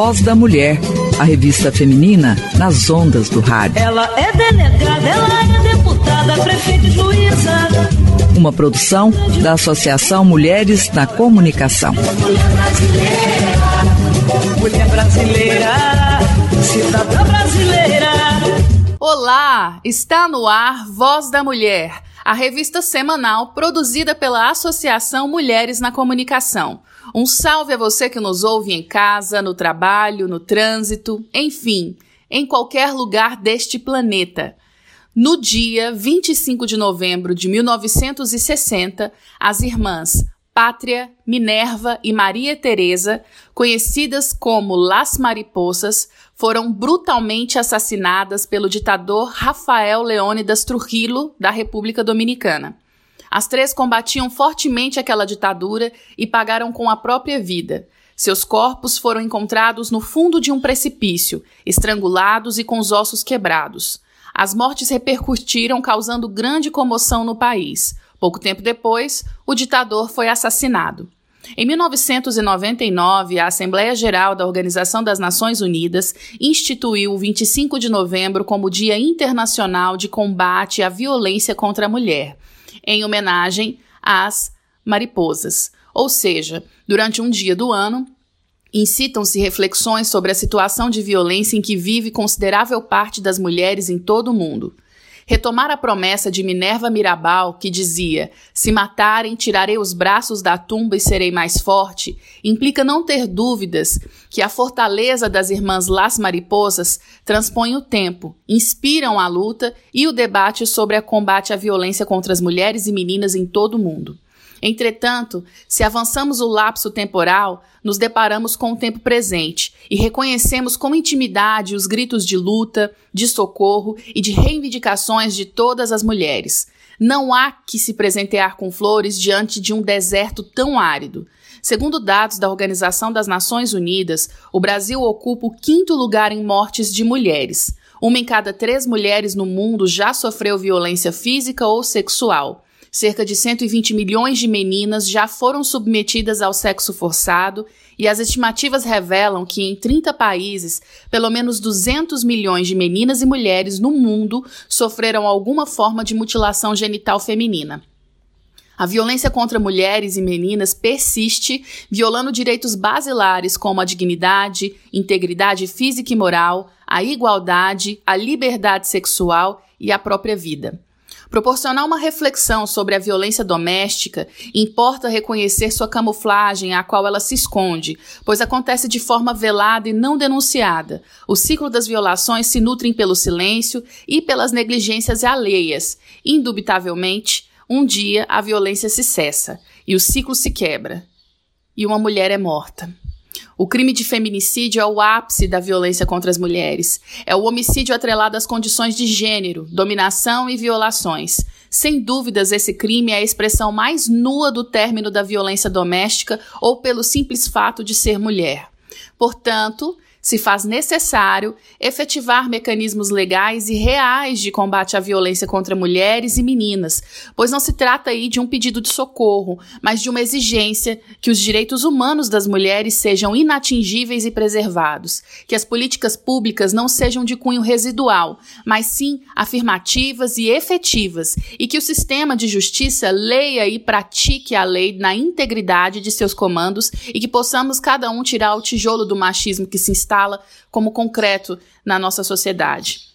Voz da Mulher, a revista feminina nas ondas do rádio. Ela é delegada, ela é deputada, prefeita e juíza. Uma produção da Associação Mulheres na Comunicação. Mulher brasileira, mulher brasileira, cidadã brasileira. Olá, está no ar Voz da Mulher, a revista semanal produzida pela Associação Mulheres na Comunicação. Um salve a você que nos ouve em casa, no trabalho, no trânsito, enfim, em qualquer lugar deste planeta. No dia 25 de novembro de 1960, as irmãs Pátria, Minerva e Maria Teresa, conhecidas como Las Mariposas, foram brutalmente assassinadas pelo ditador Rafael Leônidas Trujillo da República Dominicana. As três combatiam fortemente aquela ditadura e pagaram com a própria vida. Seus corpos foram encontrados no fundo de um precipício, estrangulados e com os ossos quebrados. As mortes repercutiram, causando grande comoção no país. Pouco tempo depois, o ditador foi assassinado. Em 1999, a Assembleia Geral da Organização das Nações Unidas instituiu o 25 de novembro como Dia Internacional de Combate à Violência contra a Mulher, em homenagem às mariposas. Ou seja, durante um dia do ano, incitam-se reflexões sobre a situação de violência em que vive considerável parte das mulheres em todo o mundo. Retomar a promessa de Minerva Mirabal, que dizia: Se matarem, tirarei os braços da tumba e serei mais forte, implica não ter dúvidas que a fortaleza das irmãs Las Mariposas transpõe o tempo, inspiram a luta e o debate sobre o combate à violência contra as mulheres e meninas em todo o mundo. Entretanto, se avançamos o lapso temporal, nos deparamos com o tempo presente e reconhecemos com intimidade os gritos de luta, de socorro e de reivindicações de todas as mulheres. Não há que se presentear com flores diante de um deserto tão árido. Segundo dados da Organização das Nações Unidas, o Brasil ocupa o quinto lugar em mortes de mulheres. Uma em cada três mulheres no mundo já sofreu violência física ou sexual. Cerca de 120 milhões de meninas já foram submetidas ao sexo forçado e as estimativas revelam que em 30 países, pelo menos 200 milhões de meninas e mulheres no mundo sofreram alguma forma de mutilação genital feminina. A violência contra mulheres e meninas persiste, violando direitos basilares como a dignidade, integridade física e moral, a igualdade, a liberdade sexual e a própria vida. Proporcionar uma reflexão sobre a violência doméstica importa reconhecer sua camuflagem a qual ela se esconde, pois acontece de forma velada e não denunciada. O ciclo das violações se nutrem pelo silêncio e pelas negligências alheias. Indubitavelmente, um dia a violência se cessa e o ciclo se quebra. E uma mulher é morta. O crime de feminicídio é o ápice da violência contra as mulheres. É o homicídio atrelado às condições de gênero, dominação e violações. Sem dúvidas, esse crime é a expressão mais nua do término da violência doméstica ou pelo simples fato de ser mulher. Portanto, se faz necessário efetivar mecanismos legais e reais de combate à violência contra mulheres e meninas, pois não se trata aí de um pedido de socorro, mas de uma exigência que os direitos humanos das mulheres sejam inatingíveis e preservados, que as políticas públicas não sejam de cunho residual, mas sim afirmativas e efetivas, e que o sistema de justiça leia e pratique a lei na integridade de seus comandos e que possamos cada um tirar o tijolo do machismo que se instala como concreto na nossa sociedade.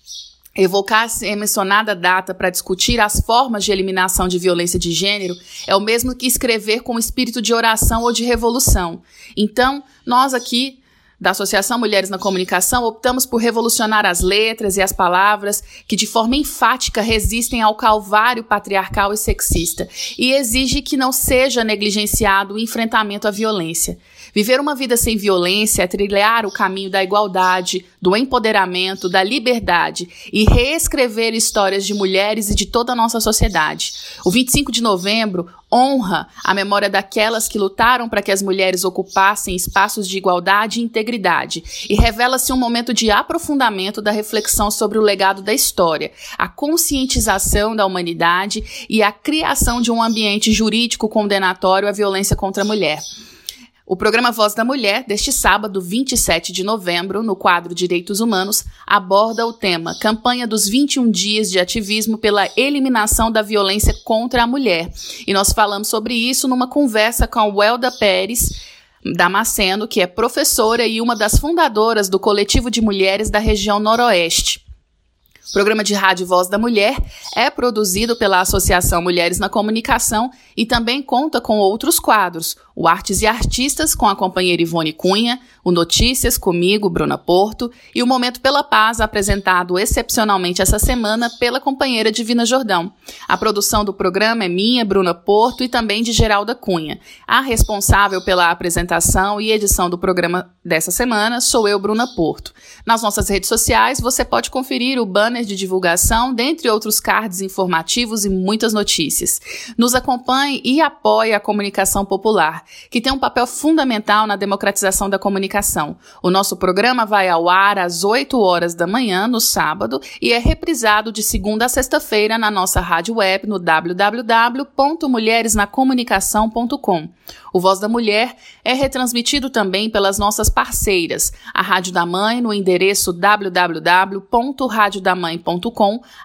Evocar a mencionada data para discutir as formas de eliminação de violência de gênero é o mesmo que escrever com espírito de oração ou de revolução. Então, nós aqui da Associação Mulheres na Comunicação, optamos por revolucionar as letras e as palavras que, de forma enfática, resistem ao calvário patriarcal e sexista e exige que não seja negligenciado o enfrentamento à violência. Viver uma vida sem violência é trilhar o caminho da igualdade, do empoderamento, da liberdade e reescrever histórias de mulheres e de toda a nossa sociedade. O 25 de novembro honra a memória daquelas que lutaram para que as mulheres ocupassem espaços de igualdade e integridade e revela-se um momento de aprofundamento da reflexão sobre o legado da história, a conscientização da humanidade e a criação de um ambiente jurídico condenatório à violência contra a mulher. O programa Voz da Mulher, deste sábado, 27 de novembro, no quadro Direitos Humanos, aborda o tema Campanha dos 21 Dias de Ativismo pela Eliminação da Violência contra a Mulher. E nós falamos sobre isso numa conversa com a Welda Pérez, Damasceno, que é professora e uma das fundadoras do coletivo de mulheres da região Noroeste. O programa de rádio Voz da Mulher é produzido pela Associação Mulheres na Comunicação e também conta com outros quadros, o Artes e Artistas com a companheira Ivone Cunha, o Notícias comigo, Bruna Porto, e o Momento pela Paz, apresentado excepcionalmente essa semana pela companheira Divina Jordão. A produção do programa é minha, Bruna Porto, e também de Geralda Cunha. A responsável pela apresentação e edição do programa dessa semana sou eu, Bruna Porto. Nas nossas redes sociais, você pode conferir o banner de divulgação, dentre outros cards informativos e muitas notícias. Nos acompanhe e apoie a comunicação popular, que tem um papel fundamental na democratização da comunicação. O nosso programa vai ao ar às 8 horas da manhã, no sábado, e é reprisado de segunda a sexta-feira na nossa rádio web no www.mulheresnacomunicação.com. O Voz da Mulher é retransmitido também pelas nossas parceiras, a Rádio da Mãe no endereço www.radiodamãe.com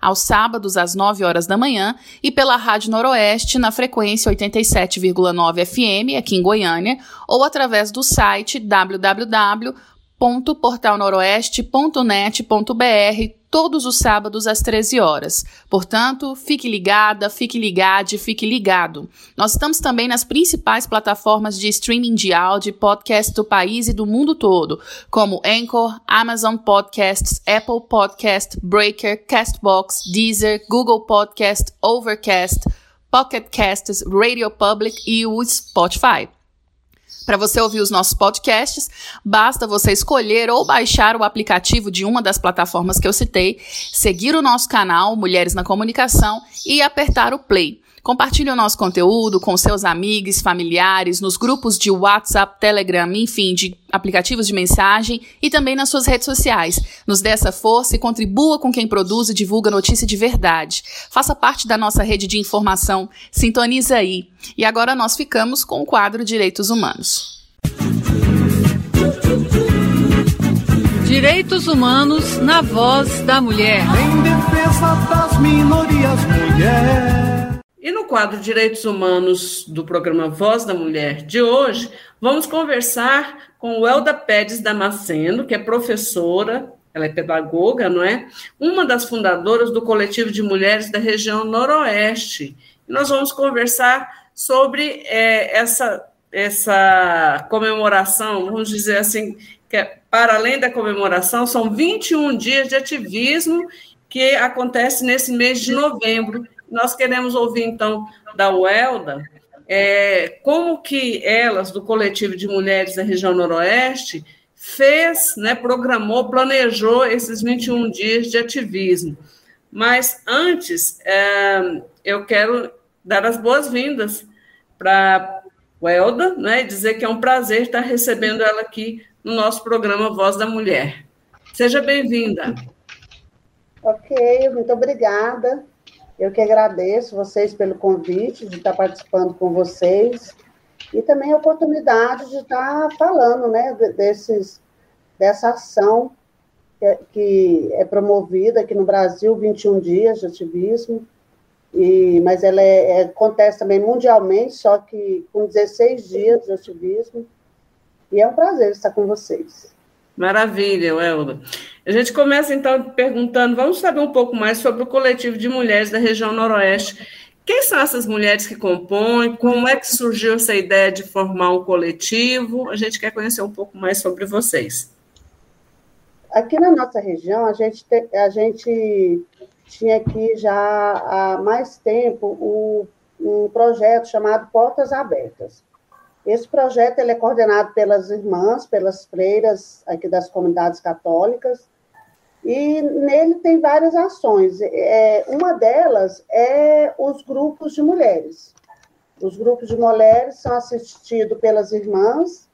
aos sábados às 9 horas da manhã e pela Rádio Noroeste na frequência 87,9 FM aqui em Goiânia ou através do site www.portalnoroeste.net.br todos os sábados às 13 horas. Portanto, fique ligada, fique ligado, fique ligado. Nós estamos também nas principais plataformas de streaming de áudio e podcast do país e do mundo todo, como Anchor, Amazon Podcasts, Apple Podcast, Breaker, Castbox, Deezer, Google Podcast, Overcast, Pocket Casts, Radio Public e o Spotify. Para você ouvir os nossos podcasts, basta você escolher ou baixar o aplicativo de uma das plataformas que eu citei, seguir o nosso canal Mulheres na Comunicação e apertar o play. Compartilhe o nosso conteúdo com seus amigos, familiares, nos grupos de WhatsApp, Telegram, enfim, de aplicativos de mensagem e também nas suas redes sociais. Nos dê essa força e contribua com quem produz e divulga notícia de verdade. Faça parte da nossa rede de informação. Sintoniza aí. E agora nós ficamos com o quadro Direitos Humanos. Direitos Humanos na voz da mulher. Em defesa das minorias, mulher. E no quadro Direitos Humanos do programa Voz da Mulher de hoje, vamos conversar com o Elda Pérez Damasceno, que é professora, ela é pedagoga, não é? Uma das fundadoras do coletivo de mulheres da região Noroeste. E nós vamos conversar sobre é, essa, essa comemoração, vamos dizer assim, que é, para além da comemoração, são 21 dias de ativismo que acontece nesse mês de novembro nós queremos ouvir, então, da Welda, é, como que elas, do coletivo de mulheres da região noroeste, fez, né, programou, planejou esses 21 dias de ativismo. Mas antes, é, eu quero dar as boas-vindas para Welda, né, dizer que é um prazer estar recebendo ela aqui no nosso programa Voz da Mulher. Seja bem-vinda. Ok, muito obrigada. Eu que agradeço vocês pelo convite de estar participando com vocês. E também a oportunidade de estar falando, né, desses, dessa ação que é, que é promovida aqui no Brasil, 21 dias de ativismo, e, mas ela é, é, acontece também mundialmente, só que com 16 dias de ativismo, e é um prazer estar com vocês. Maravilha, Elda. A gente começa então perguntando, vamos saber um pouco mais sobre o coletivo de mulheres da região Noroeste. Quem são essas mulheres que compõem? Como é que surgiu essa ideia de formar um coletivo? A gente quer conhecer um pouco mais sobre vocês. Aqui na nossa região, a gente, te, a gente tinha aqui já há mais tempo o, um projeto chamado Portas Abertas. Esse projeto ele é coordenado pelas irmãs, pelas freiras aqui das comunidades católicas, e nele tem várias ações. É, uma delas é os grupos de mulheres. Os grupos de mulheres são assistidos pelas irmãs,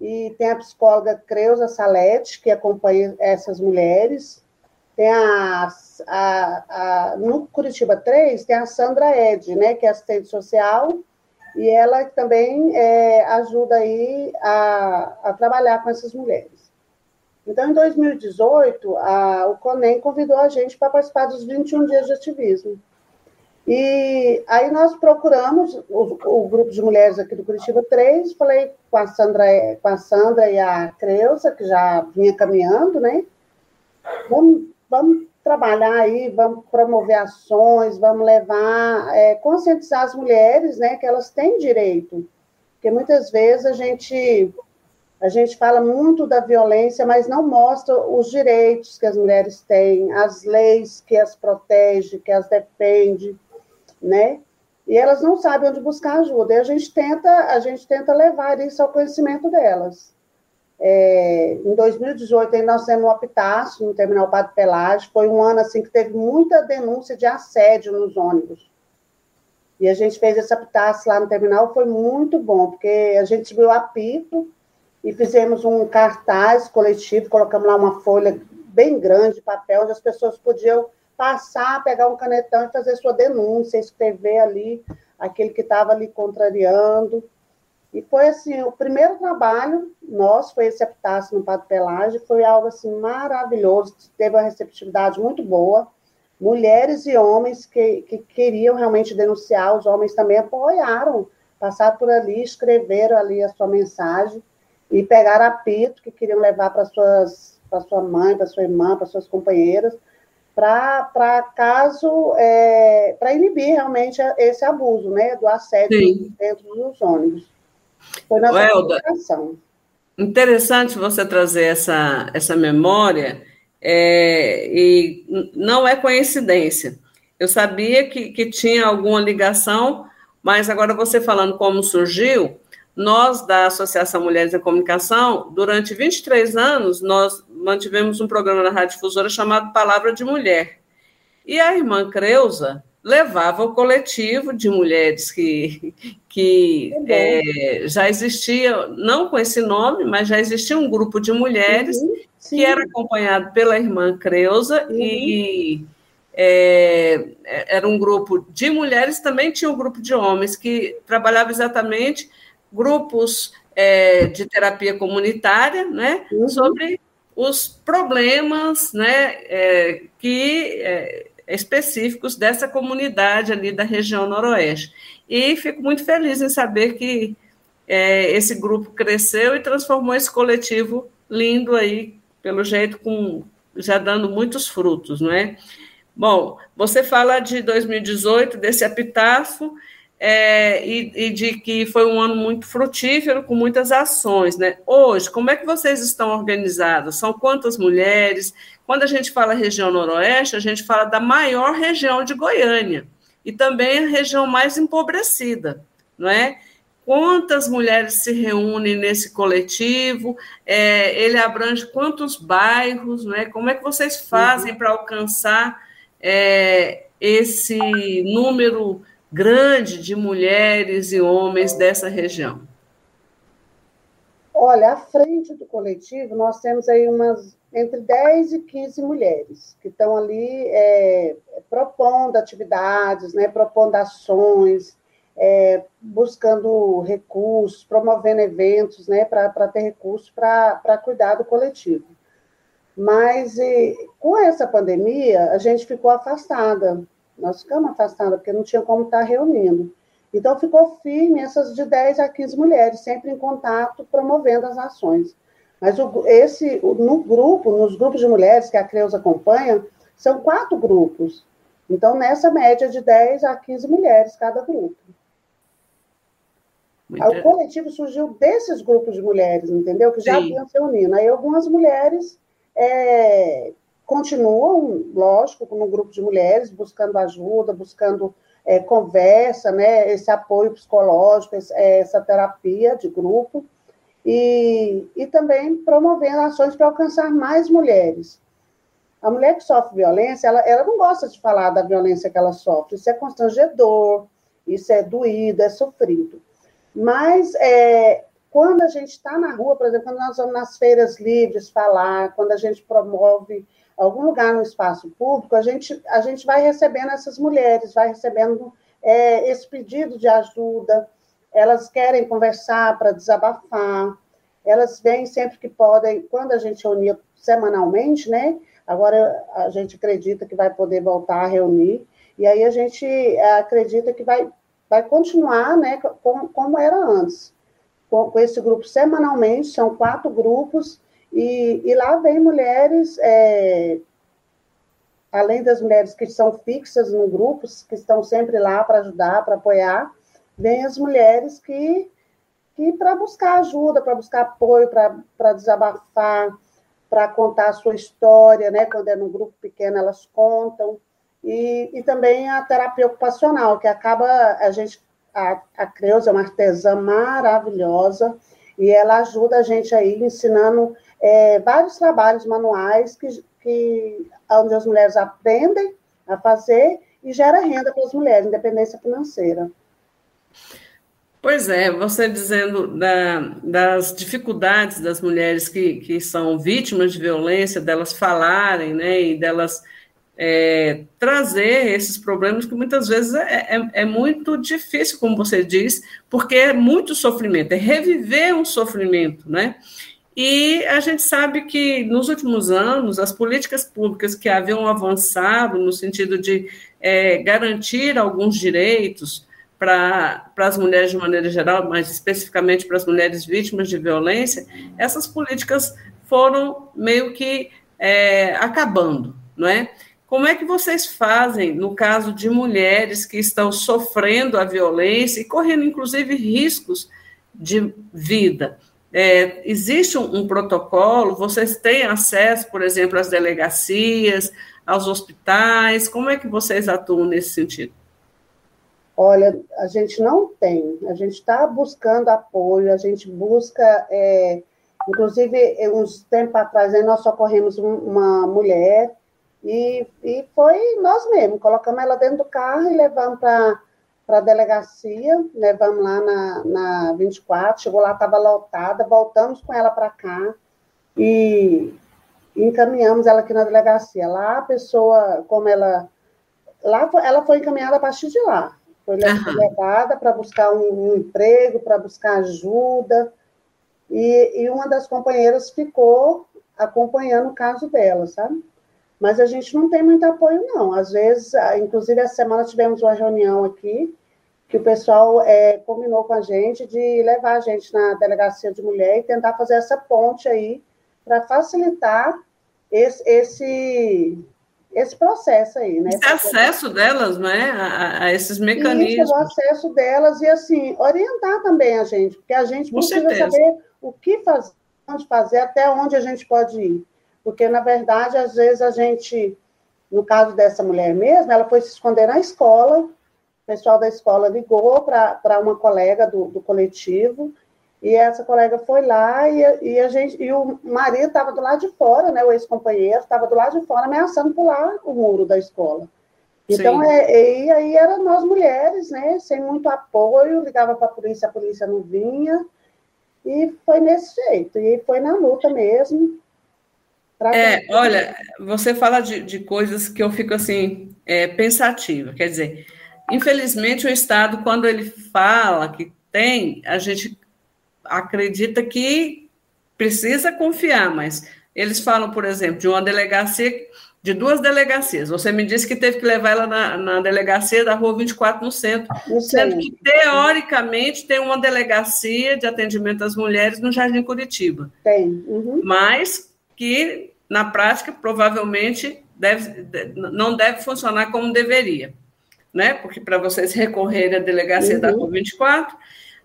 e tem a psicóloga Creuza Salete, que acompanha essas mulheres. Tem a, a, a, no Curitiba 3, tem a Sandra Ed, né, que é assistente social, e ela também é, ajuda aí a, a, trabalhar com essas mulheres. Então, em 2018, a, o CONEM convidou a gente para participar dos 21 dias de ativismo. E aí nós procuramos o, o, grupo de mulheres aqui do Curitiba 3, falei com a Sandra, com a Sandra e a Creuza, que já vinha caminhando, né? Vamos, vamos trabalhar aí, vamos promover ações, vamos levar, é, conscientizar as mulheres, né, que elas têm direito, porque muitas vezes a gente a gente fala muito da violência, mas não mostra os direitos que as mulheres têm, as leis que as protege, que as defende, né? E elas não sabem onde buscar ajuda. E a gente tenta, a gente tenta levar isso ao conhecimento delas. É, em 2018, aí nós temos um apitaço no terminal Padre Pelágio. Foi um ano assim que teve muita denúncia de assédio nos ônibus. E a gente fez esse apitaço lá no terminal, foi muito bom, porque a gente viu apito e fizemos um cartaz coletivo, colocamos lá uma folha bem grande de papel, onde as pessoas podiam passar, pegar um canetão e fazer sua denúncia, escrever ali aquele que estava ali contrariando. E foi assim, o primeiro trabalho nosso foi esse epitácio no Padre Pelágio, foi algo assim maravilhoso, teve uma receptividade muito boa. Mulheres e homens que, que queriam realmente denunciar, os homens também apoiaram, passaram por ali, escreveram ali a sua mensagem e pegaram apito que queriam levar para suas para sua mãe, para sua irmã, para suas companheiras, para caso, é, para inibir realmente esse abuso, né, do assédio Sim. dentro dos ônibus. Foi na Welda, interessante você trazer essa, essa memória, é, e não é coincidência. Eu sabia que, que tinha alguma ligação, mas agora você falando como surgiu, nós da Associação Mulheres da Comunicação, durante 23 anos, nós mantivemos um programa na Rádio Difusora chamado Palavra de Mulher. E a irmã Creuza, levava o coletivo de mulheres que, que é, já existia, não com esse nome, mas já existia um grupo de mulheres uhum, que era acompanhado pela irmã Creuza uhum. e é, era um grupo de mulheres, também tinha um grupo de homens que trabalhava exatamente grupos é, de terapia comunitária, né, uhum. sobre os problemas, né, que específicos dessa comunidade ali da região noroeste. E fico muito feliz em saber que é, esse grupo cresceu e transformou esse coletivo lindo aí, pelo jeito, com, já dando muitos frutos, não é? Bom, você fala de 2018, desse epitáfio, é, e, e, de que foi um ano muito frutífero, com muitas ações. Né? Hoje, como é que vocês estão organizados? São quantas mulheres? Quando a gente fala região noroeste, a gente fala da maior região de Goiânia e também a região mais empobrecida, não é? Quantas mulheres se reúnem nesse coletivo? É, ele abrange quantos bairros? Não é? Como é que vocês fazem para alcançar é, esse número grande de mulheres e homens dessa região? Olha, à frente do coletivo, nós temos aí umas entre 10 e 15 mulheres que estão ali é, propondo atividades, né, propondo ações, é, buscando recursos, promovendo eventos né, para ter recursos para cuidar do coletivo. Mas e, com essa pandemia, a gente ficou afastada, nós ficamos afastadas, porque não tinha como estar reunindo. Então, ficou firme essas de 10 a 15 mulheres, sempre em contato, promovendo as ações. Mas o, esse, no grupo, nos grupos de mulheres que a Creus acompanha, são quatro grupos. Então, nessa média de 10 a 15 mulheres cada grupo. O coletivo surgiu desses grupos de mulheres, entendeu? Que já vinham se unindo. Aí algumas mulheres é, continuam, lógico, no grupo de mulheres, buscando ajuda, buscando é, conversa, né, esse apoio psicológico, essa terapia de grupo e, e também promovendo ações para alcançar mais mulheres. A mulher que sofre violência, ela, ela não gosta de falar da violência que ela sofre, isso é constrangedor, isso é doído, é sofrido. Mas é, quando a gente está na rua, por exemplo, quando nós vamos nas feiras livres falar, quando a gente promove algum lugar no espaço público, a gente, a gente vai recebendo essas mulheres, vai recebendo é, esse pedido de ajuda, elas querem conversar para desabafar, elas vêm sempre que podem, quando a gente reunia semanalmente, né? Agora a gente acredita que vai poder voltar a reunir, e aí a gente é, acredita que vai, vai continuar, né, como, como era antes, com, com, esse grupo semanalmente, são quatro grupos, e, e lá vem mulheres, é, além das mulheres que são fixas no grupo, que estão sempre lá para ajudar, para apoiar, vem as mulheres que, que para buscar ajuda, para buscar apoio, para desabafar, para contar a sua história, né? Quando é num grupo pequeno, elas contam. E, e também a terapia ocupacional, que acaba, a gente, a, a Creuza é uma artesã maravilhosa, e ela ajuda a gente aí ensinando é, vários trabalhos manuais que, que onde as mulheres aprendem a fazer e gera renda para as mulheres, independência financeira. Pois é, você dizendo da, das dificuldades das mulheres que, que são vítimas de violência, delas falarem, né, e delas é, trazer esses problemas que muitas vezes é, é, é, muito difícil, como você diz, porque é muito sofrimento, é reviver um sofrimento, né? E a gente sabe que nos últimos anos as políticas públicas que haviam avançado no sentido de é, garantir alguns direitos, para as mulheres de maneira geral, mas especificamente para as mulheres vítimas de violência, essas políticas foram meio que é, acabando, não é? Como é que vocês fazem no caso de mulheres que estão sofrendo a violência e correndo, inclusive, riscos de vida? É, existe um, um, protocolo? Vocês têm acesso, por exemplo, às delegacias, aos hospitais? Como é que vocês atuam nesse sentido? Olha, a gente não tem, a gente está buscando apoio, a gente busca, é, inclusive, uns tempos atrás, nós socorremos uma mulher e, e foi nós mesmos, colocamos ela dentro do carro e levamos para a delegacia, levamos lá na, na 24, chegou lá, estava lotada, voltamos com ela para cá e encaminhamos ela aqui na delegacia. Lá a pessoa, como ela. Lá ela foi encaminhada a partir de lá. Foi uhum. levada para buscar um, um emprego, para buscar ajuda. E, e uma das companheiras ficou acompanhando o caso dela, sabe? Mas a gente não tem muito apoio, não. Às vezes, inclusive, essa semana tivemos uma reunião aqui, que o pessoal é, combinou com a gente de levar a gente na delegacia de mulher e tentar fazer essa ponte aí para facilitar esse, esse, esse processo aí, né? Esse acesso delas, né, a, a esses mecanismos. Isso, o acesso delas e, assim, orientar também a gente, porque a gente Com precisa certeza. saber o que fazer, onde fazer, até onde a gente pode ir. Porque, na verdade, às vezes a gente, no caso dessa mulher mesmo, ela foi se esconder na escola, o pessoal da escola ligou para uma colega do, do coletivo, e essa colega foi lá e, e a gente e o marido estava do lado de fora, né? O ex-companheiro estava do lado de fora ameaçando pular o muro da escola. Então, é, e aí eram nós mulheres, né? Sem muito apoio, ligava para a polícia, a polícia não vinha. E foi nesse jeito. E foi na luta mesmo. É, olha, você fala de, de coisas que eu fico assim, é, pensativa. Quer dizer, infelizmente o Estado, quando ele fala que tem, a gente acredita que precisa confiar, mas eles falam, por exemplo, de uma delegacia, de duas delegacias. Você me disse que teve que levar ela na, na delegacia da Rua 24 no centro, sendo que, teoricamente, tem uma delegacia de atendimento às mulheres no Jardim Curitiba. Tem. Uhum. Mas que, na prática, provavelmente deve, não deve funcionar como deveria. Né? Porque para vocês recorrerem à delegacia uhum. da Rua 24,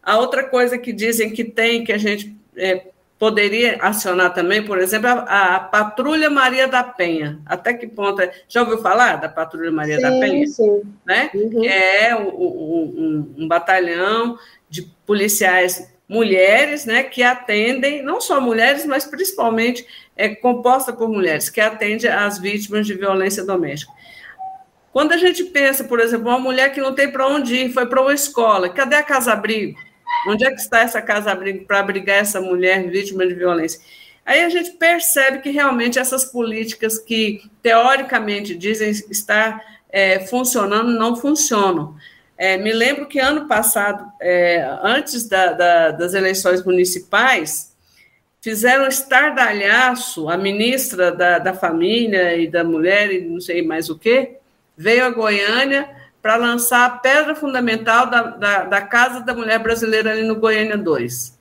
a outra coisa que dizem que tem, que a gente é, poderia acionar também, por exemplo, a, a, Patrulha Maria da Penha. Até que ponto? É, já ouviu falar da Patrulha Maria sim, da Penha? Sim. Né? Uhum. É um, um, um, batalhão de policiais mulheres, né, que atendem, não só mulheres, mas principalmente é composta por mulheres, que atende às vítimas de violência doméstica. Quando a gente pensa, por exemplo, uma mulher que não tem para onde ir, foi para uma escola, cadê a casa-abrigo? Onde é que está essa casa-abrigo para abrigar essa mulher vítima de violência? Aí a gente percebe que realmente essas políticas que teoricamente dizem estar é, funcionando não funcionam. É, me lembro que ano passado, é, antes da, da, das eleições municipais, fizeram estardalhaço, a ministra da, da Família e da Mulher, e não sei mais o que, veio a Goiânia para lançar a pedra fundamental da, da, da, Casa da Mulher Brasileira ali no Goiânia 2.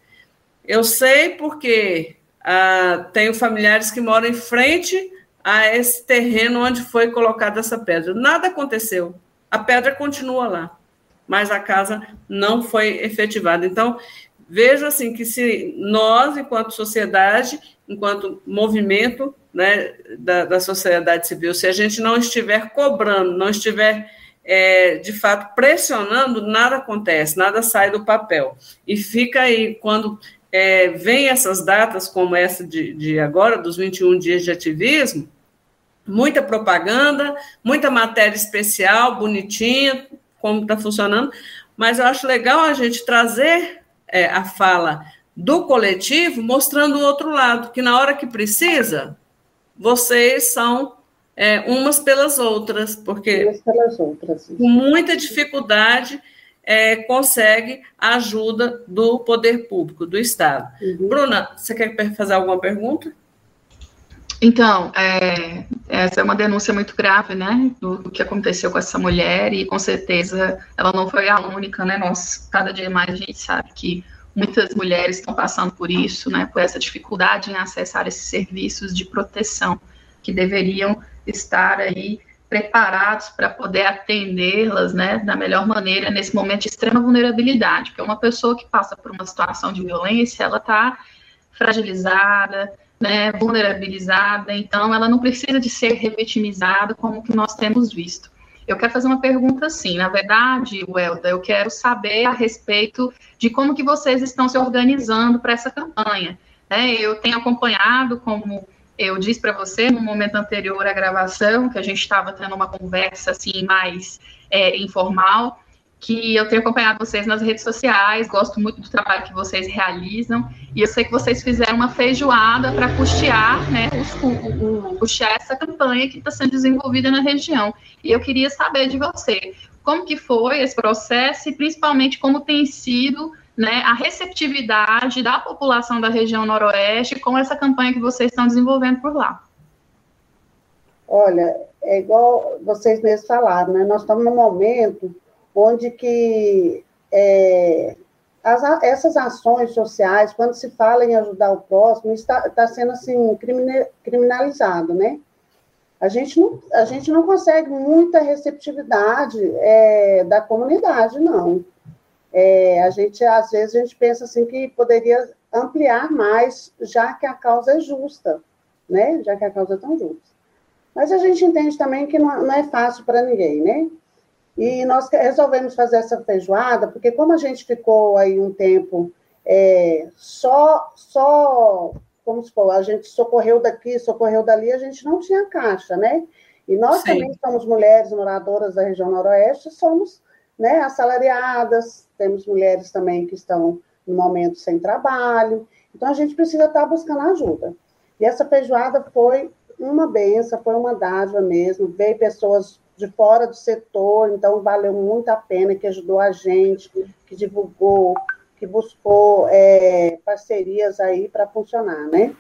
Eu sei porque ah, tenho familiares que moram em frente a esse terreno onde foi colocada essa pedra. Nada aconteceu. A pedra continua lá, mas a casa não foi efetivada. Então, vejo assim que se nós, enquanto sociedade, enquanto movimento né, da, da sociedade civil, se a gente não estiver cobrando, não estiver é, de fato pressionando, nada acontece, nada sai do papel. E fica aí, quando é, vem essas datas como essa de, de agora, dos 21 dias de ativismo, muita propaganda, muita matéria especial, bonitinha, como está funcionando, mas eu acho legal a gente trazer é, a fala do coletivo, mostrando o outro lado, que na hora que precisa, vocês são é, umas pelas outras, porque umas pelas outras. com muita dificuldade é, consegue a ajuda do poder público, do Estado. Uhum. Bruna, você quer fazer alguma pergunta? Então, é, essa é uma denúncia muito grave, né, do, do, que aconteceu com essa mulher, e com certeza ela não foi a única, né, nós, cada dia mais a gente sabe que muitas mulheres estão passando por isso, né, por essa dificuldade em acessar esses serviços de proteção, que deveriam estar aí preparados para poder atendê-las, né, da melhor maneira nesse momento de extrema vulnerabilidade, porque uma pessoa que passa por uma situação de violência, ela está fragilizada, né, vulnerabilizada, então ela não precisa de ser revitimizada como que nós temos visto. Eu quero fazer uma pergunta assim, na verdade, Welda, eu quero saber a respeito de como que vocês estão se organizando para essa campanha. Né? Eu tenho acompanhado, como eu disse para você no momento anterior à gravação, que a gente estava tendo uma conversa assim mais é, informal, que eu tenho acompanhado vocês nas redes sociais, gosto muito do trabalho que vocês realizam, e eu sei que vocês fizeram uma feijoada para custear, né, o, o, o, custear essa campanha que está sendo desenvolvida na região. E eu queria saber de você, como que foi esse processo e principalmente como tem sido né, a receptividade da população da região noroeste com essa campanha que vocês estão desenvolvendo por lá. Olha, é igual vocês mesmos falaram, né? Nós estamos num momento onde que é, as, essas ações sociais, quando se fala em ajudar o próximo, está, está sendo assim criminalizado, né? A gente não, a gente não consegue muita receptividade é, da comunidade, não. É, a gente, às vezes, a gente pensa assim que poderia ampliar mais, já que a causa é justa, né? Já que a causa é tão justa. Mas a gente entende também que não, não é fácil para ninguém, né? E nós resolvemos fazer essa feijoada, porque como a gente ficou aí um tempo é, só, só, como se for, a gente socorreu daqui, socorreu dali, a gente não tinha caixa, né? E nós Sim. também somos mulheres moradoras da região noroeste, somos né, assalariadas, temos mulheres também que estão no momento sem trabalho, então a gente precisa estar buscando ajuda. E essa feijoada foi uma benção, foi uma dádiva mesmo, veio pessoas de fora do setor, então valeu muito a pena, que ajudou a gente, que divulgou, que buscou é, parcerias aí para funcionar, né?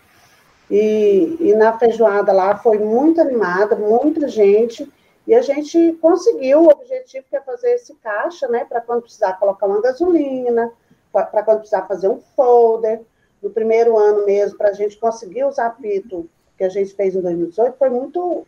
E, e na feijoada lá foi muito animada, muita gente, e a gente conseguiu o objetivo que é fazer esse caixa, né? Para quando precisar colocar uma gasolina, para quando precisar fazer um folder. No primeiro ano mesmo, para a gente conseguir usar apito que a gente fez em 2018, foi muito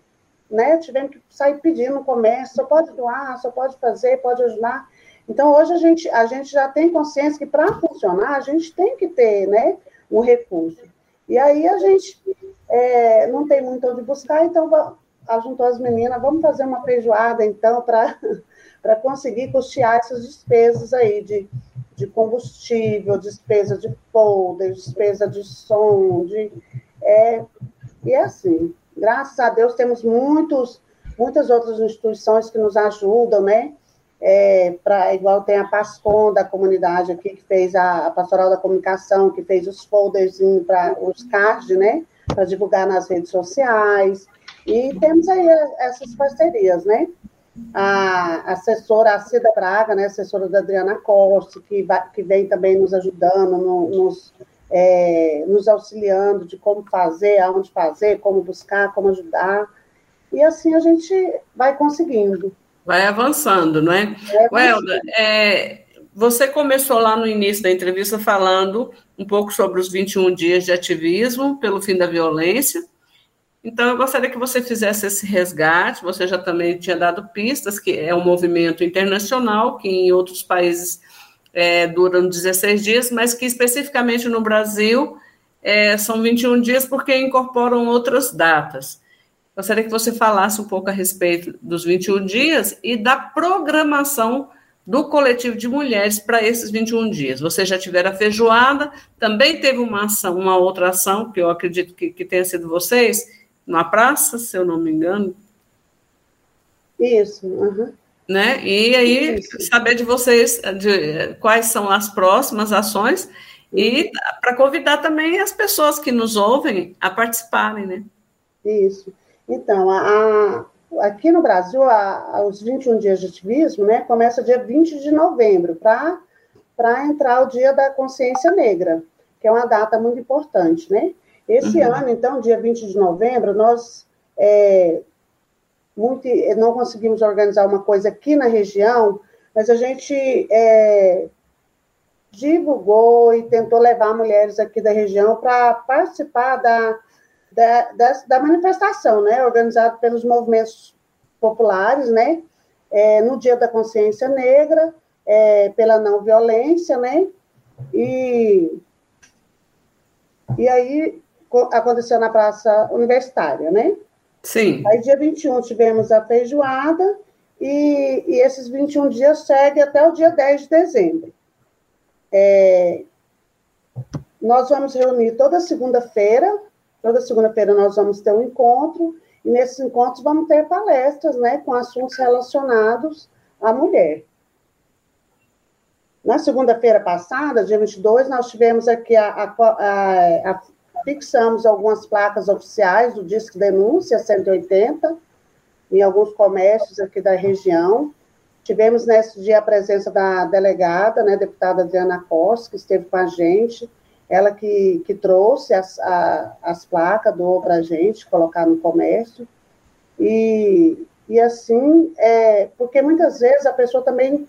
né? Tivemos que sair pedindo no comércio, só pode doar, só pode fazer, pode ajudar. Então, hoje a gente, a gente já tem consciência que para funcionar, a gente tem que ter né, um recurso. E aí a gente é, não tem muito onde buscar, então juntou as meninas, vamos fazer uma feijoada, então, para conseguir custear essas despesas aí de, de combustível, despesa de folder, despesa de som, de, é, e é assim. Graças a Deus temos muitos, muitas outras instituições que nos ajudam, né? É, pra, igual tem a PASCOM da comunidade aqui, que fez a, a Pastoral da Comunicação, que fez os folders para os cards, né? Para divulgar nas redes sociais. E temos aí essas parcerias, né? a assessora a Cida Braga, né, assessora da Adriana Costa, que, que vem também nos ajudando, no, nos, é, nos auxiliando de como fazer, aonde fazer, como buscar, como ajudar. E assim a gente vai conseguindo. Vai avançando, não é? é Welda, é, você começou lá no início da entrevista falando um pouco sobre os 21 dias de ativismo pelo fim da violência. Então, eu gostaria que você fizesse esse resgate. Você já também tinha dado pistas, que é um movimento internacional, que em outros países é, duram 16 dias, mas que especificamente no Brasil é, são 21 dias porque incorporam outras datas. Gostaria que você falasse um pouco a respeito dos 21 dias e da programação do coletivo de mulheres para esses 21 dias. Você já tiveram a feijoada, também teve uma ação, uma outra ação, que eu acredito que, que tenha sido vocês, na praça, se eu não me engano. Isso. Uhum. Né? E aí, Isso. saber de vocês de, quais são as próximas ações e para convidar também as pessoas que nos ouvem a participarem, né? Isso. Então, a, a, aqui no Brasil, a, os 21 dias de ativismo, né, começa dia 20 de novembro, para entrar o dia da consciência negra, que é uma data muito importante, né? Esse uhum. ano, então, dia 20 de novembro, nós é, muito, não conseguimos organizar uma coisa aqui na região, mas a gente é, divulgou e tentou levar mulheres aqui da região para participar da, da, da, da, manifestação, né, organizada pelos movimentos populares, né, é, no Dia da Consciência Negra, é, pela não violência, né, e, e aí aconteceu na Praça Universitária, né? Sim. Aí, dia 21, tivemos a feijoada, e, e esses 21 dias seguem até o dia 10 de dezembro. É, nós vamos reunir toda segunda-feira, toda segunda-feira nós vamos ter um encontro, e nesses encontros vamos ter palestras, né, com assuntos relacionados à mulher. Na segunda-feira passada, dia 22, nós tivemos aqui a, a, a, a fixamos algumas placas oficiais do Disque Denúncia 180 em alguns comércios aqui da região. Tivemos nesse dia a presença da delegada, né, deputada Diana Costa, que esteve com a gente, ela que, que trouxe as, a, as placas, doou para a gente colocar no comércio. E, e assim, é, porque muitas vezes a pessoa também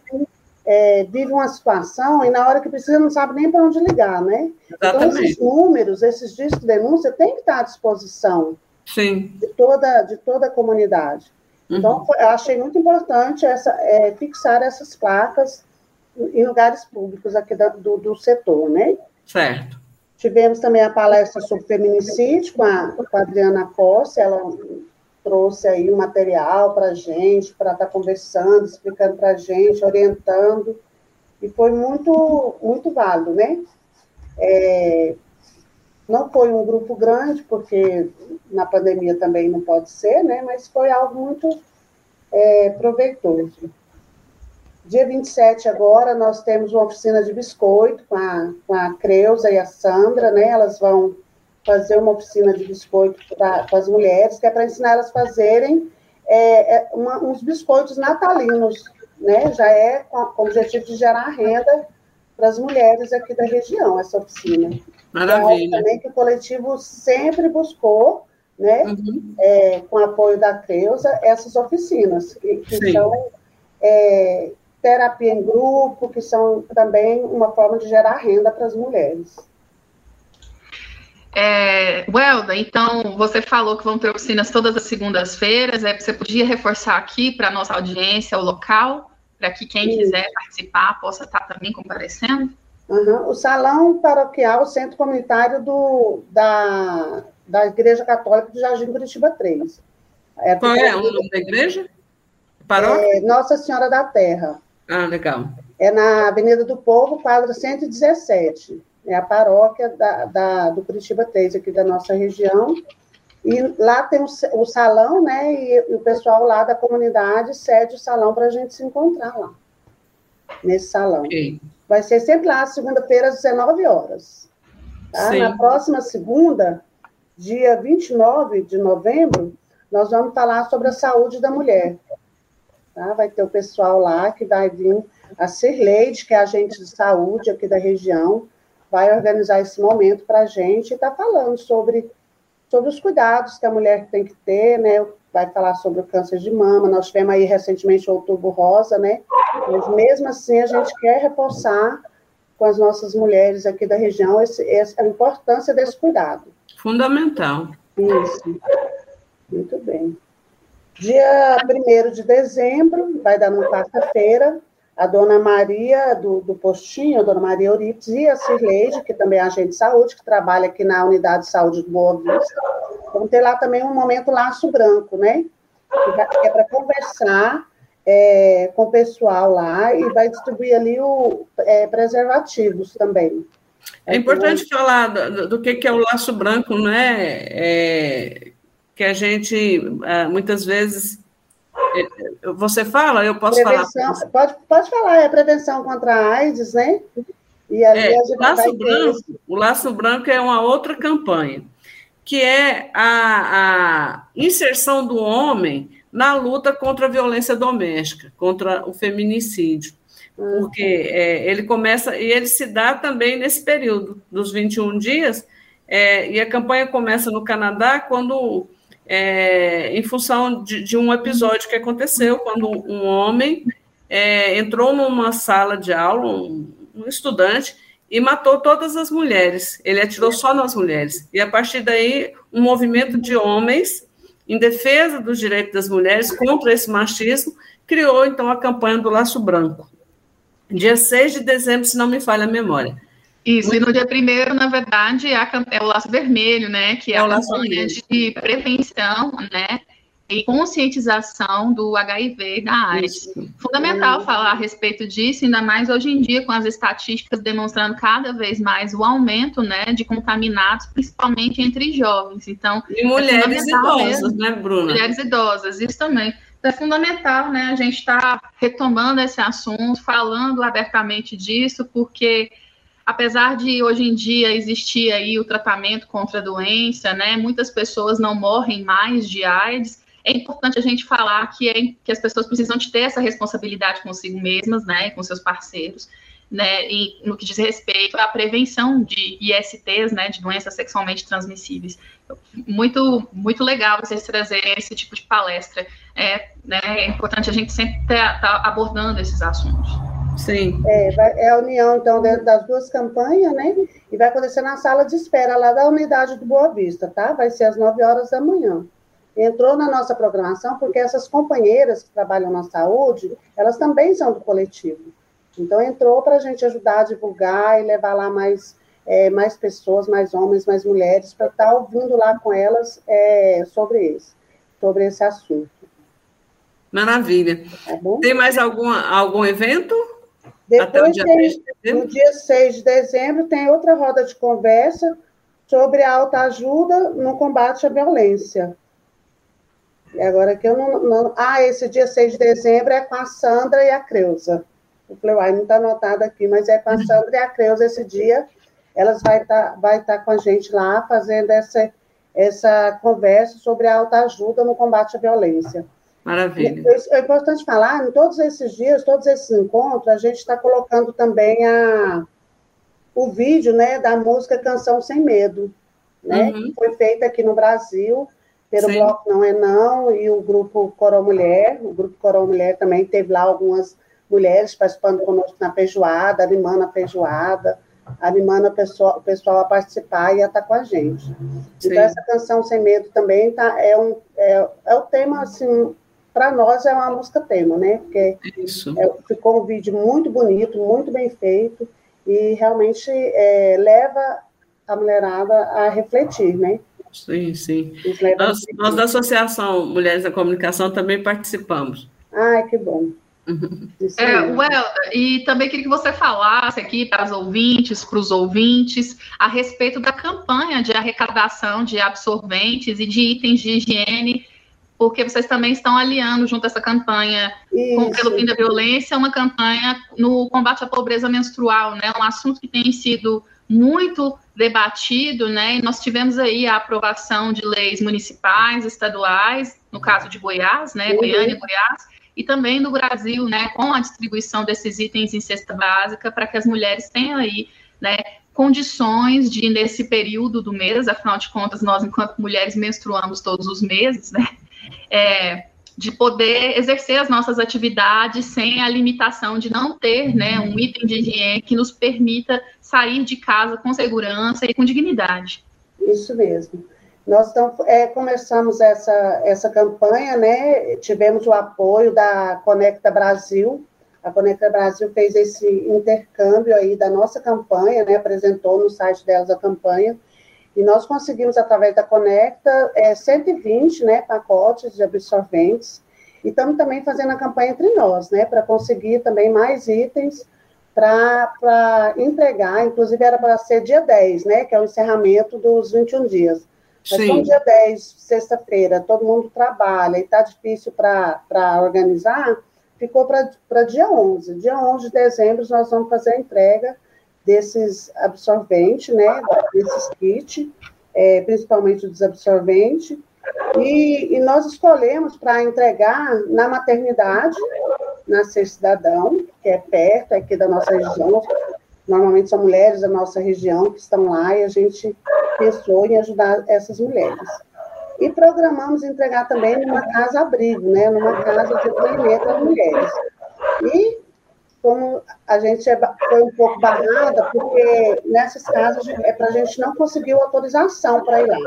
é, vive uma situação e na hora que precisa não sabe nem para onde ligar, né? Exatamente. Então, esses números, esses discos de denúncia têm que estar à disposição Sim. De, toda, de toda a comunidade. Uhum. Então, eu achei muito importante essa, é, fixar essas placas em lugares públicos aqui do, do setor, né? Certo. Tivemos também a palestra sobre feminicídio com a, com a Adriana Costa, ela trouxe aí um material para a gente, para estar tá conversando, explicando para a gente, orientando, e foi muito, muito válido, né? É, não foi um grupo grande, porque na pandemia também não pode ser, né? Mas foi algo muito é, proveitoso. Dia 27 agora, nós temos uma oficina de biscoito com a, com a Creuza e a Sandra, né? Elas vão fazer uma oficina de biscoito para as mulheres, que é para ensinar elas a fazerem é, é uma, uns biscoitos natalinos, né? Já é com, com o objetivo de gerar renda para as mulheres aqui da região, essa oficina. Maravilha. É também que o coletivo sempre buscou, né, uhum. é, com apoio da Creuza, essas oficinas, que, que são é, terapia em grupo, que são também uma forma de gerar renda para as mulheres. É, Welda, então você falou que vão ter oficinas todas as segundas-feiras. É, você podia reforçar aqui para a nossa audiência o local, para que quem Sim. quiser participar possa estar também comparecendo? Uhum. O Salão Paroquial Centro Comunitário do, da, da Igreja Católica de Jardim Curitiba 3. É, Qual é o nome da igreja? Paróquia? É Nossa Senhora da Terra. Ah, legal. É na Avenida do Povo, quadra 117 é a paróquia da, da, do Curitiba 3, aqui da nossa região. E lá tem o, o salão, né? E, e, o pessoal lá da comunidade cede o salão para a gente se encontrar lá, nesse salão. Okay. Vai ser sempre lá, segunda-feira, às 19 horas. Tá? Na próxima segunda, dia 29 de novembro, nós vamos falar sobre a saúde da mulher. Tá? Vai ter o pessoal lá que vai vir, a Cirleide, que é agente de saúde aqui da região, vai organizar esse momento para a gente e está falando sobre, sobre os cuidados que a mulher tem que ter, né? Vai falar sobre o câncer de mama. Nós tivemos aí recentemente o outubro rosa, né? Mas mesmo assim a gente quer reforçar com as nossas mulheres aqui da região esse, essa, a importância desse cuidado. Fundamental. Isso. Muito bem. Dia 1 de dezembro, vai dar numa quarta-feira, a dona Maria do, do Postinho, a dona Maria Euripides, e a Cirleide, que também é agente de saúde, que trabalha aqui na unidade de saúde do Boa Vista, vão ter lá também um momento laço branco, né? Que é para conversar é, com o pessoal lá e vai distribuir ali o é, preservativos também. É importante falar do, do, que, que é o laço branco, né? É, que a gente é, muitas vezes é, você fala, eu posso prevenção, falar. Pode, pode falar, é prevenção contra a AIDS, né? E é, o, laço branco, o Laço Branco é uma outra campanha, que é a, a inserção do homem na luta contra a violência doméstica, contra o feminicídio. Uhum. Porque é, ele começa, e ele se dá também nesse período dos 21 dias, é, e a campanha começa no Canadá quando é, em função de, de, um episódio que aconteceu quando um homem é, entrou numa sala de aula, um, um, estudante, e matou todas as mulheres. Ele atirou só nas mulheres. E a partir daí, um movimento de homens em defesa dos direitos das mulheres contra esse machismo criou então a campanha do Laço Branco. Dia 6 de dezembro, se não me falha a memória. Isso, e no dia primeiro, na verdade, é, a, é o laço vermelho, né? Que é, é a campanha de prevenção, né? E conscientização do HIV e da AIDS. Isso. Fundamental é. falar a respeito disso, ainda mais hoje em dia, com as estatísticas demonstrando cada vez mais o aumento né, de contaminados, principalmente entre jovens. Então, e é mulheres idosas, mesmo. né, Bruna? Mulheres idosas, isso também. Então, é fundamental, né? A gente está retomando esse assunto, falando abertamente disso, porque apesar de hoje em dia existir aí o tratamento contra a doença, né, muitas pessoas não morrem mais de AIDS, é importante a gente falar que, é, que as pessoas precisam de ter essa responsabilidade consigo mesmas, né, com seus parceiros, né, e no que diz respeito à prevenção de ISTs, né, de doenças sexualmente transmissíveis. Muito, muito legal vocês trazerem esse tipo de palestra. É, né, é importante a gente sempre estar tá, tá abordando esses assuntos. Sim. É, vai, é a união, então, das duas campanhas, né? E vai acontecer na sala de espera lá da unidade do Boa Vista, tá? Vai ser às 9 horas da manhã. Entrou na nossa programação porque essas companheiras que trabalham na saúde, elas também são do coletivo. Então, entrou para a gente ajudar a divulgar e levar lá mais, é, mais pessoas, mais homens, mais mulheres, para estar tá ouvindo lá com elas é, sobre, esse, sobre esse assunto. Maravilha. Tá Tem mais algum, algum evento? Depois, dia tem, no dia 6 de dezembro, tem outra roda de conversa sobre a autoajuda no combate à violência. E agora que eu não, não, Ah, esse dia 6 de dezembro é com a Sandra e a Creuza. Eu falei, uai, não está anotado aqui, mas é com a uhum. Sandra e a Creuza esse dia. Elas vão estar tá, vai tá com a gente lá fazendo essa, essa conversa sobre a autoajuda no combate à violência. Maravilha. É importante falar, em todos esses dias, todos esses encontros, a gente está colocando também a, o vídeo né, da música Canção Sem Medo, né, uhum. que foi feita aqui no Brasil, pelo Sim. Bloco Não É Não e o grupo Coró Mulher. O grupo Coró Mulher também teve lá algumas mulheres participando conosco na feijoada, animando a feijoada, animando a pessoa, o pessoal a participar e a estar com a gente. Sim. Então, essa canção Sem Medo também tá, é, um, é, é o tema, assim, para nós é uma música tema, né? Porque é, ficou um vídeo muito bonito, muito bem feito, e realmente é, leva a mulherada a refletir, né? Sim, sim. Nós, nós, da Associação Mulheres da Comunicação também participamos. Ai, que bom. É, well, e também queria que você falasse aqui para os ouvintes, para os ouvintes, a respeito da campanha de arrecadação de absorventes e de itens de higiene porque vocês também estão aliando junto a essa campanha com, pelo fim da violência, uma campanha no combate à pobreza menstrual, né? Um assunto que tem sido muito debatido, né? E nós tivemos aí a aprovação de leis municipais, estaduais, no caso de Goiás, né? Uhum. Goiânia, Goiás, e também no Brasil, né, com a distribuição desses itens em cesta básica, para que as mulheres tenham aí, né, condições de, nesse período do mês, afinal de contas, nós, enquanto mulheres, menstruamos todos os meses, né, é, de poder exercer as nossas atividades sem a limitação de não ter né, um item de higiene que nos permita sair de casa com segurança e com dignidade. Isso mesmo. Nós então, é, começamos essa, essa campanha, né? Tivemos o apoio da Conecta Brasil. A Conecta Brasil fez esse intercâmbio aí da nossa campanha, né? Apresentou no site delas a campanha. E nós conseguimos, através da Conecta, é, 120 né, pacotes de absorventes. E estamos também fazendo a campanha entre nós, né? Para conseguir também mais itens para entregar. Inclusive, era para ser dia 10, né? Que é o encerramento dos 21 dias mas Sim. como dia 10, sexta-feira, todo mundo trabalha e está difícil para organizar, ficou para dia 11. Dia 11 de dezembro, nós vamos fazer a entrega desses absorventes, né, desses kits, é, principalmente dos absorventes, e, e nós escolhemos para entregar na maternidade, na Ser Cidadão, que é perto aqui da nossa região, normalmente são mulheres da nossa região que estão lá, e a gente pensou em ajudar essas mulheres. E programamos entregar também numa casa-abrigo, né, numa casa de acolhimento às mulheres. E como a gente é, foi um pouco barrada, porque nessas casas é para a gente não conseguir autorização para ir lá.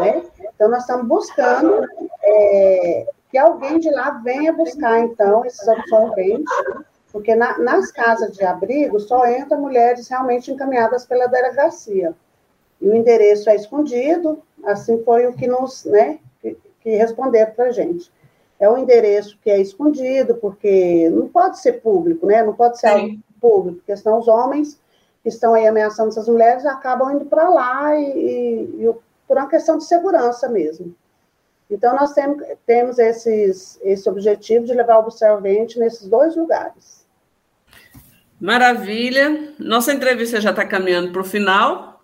Né? Então, nós estamos buscando é, que alguém de lá venha buscar, então, esses absorventes, porque na, nas casas de abrigo só entram mulheres realmente encaminhadas pela delegacia e o endereço é escondido, assim foi o que nos, né, que, que responderam para a gente. É um endereço que é escondido, porque não pode ser público, né, não pode ser Sim. algo público, porque senão os homens que estão aí ameaçando essas mulheres acabam indo para lá e, e, e, por uma questão de segurança mesmo. Então, nós temos, temos esses, esse objetivo de levar o observante nesses dois lugares. Maravilha. Nossa entrevista já está caminhando para o final.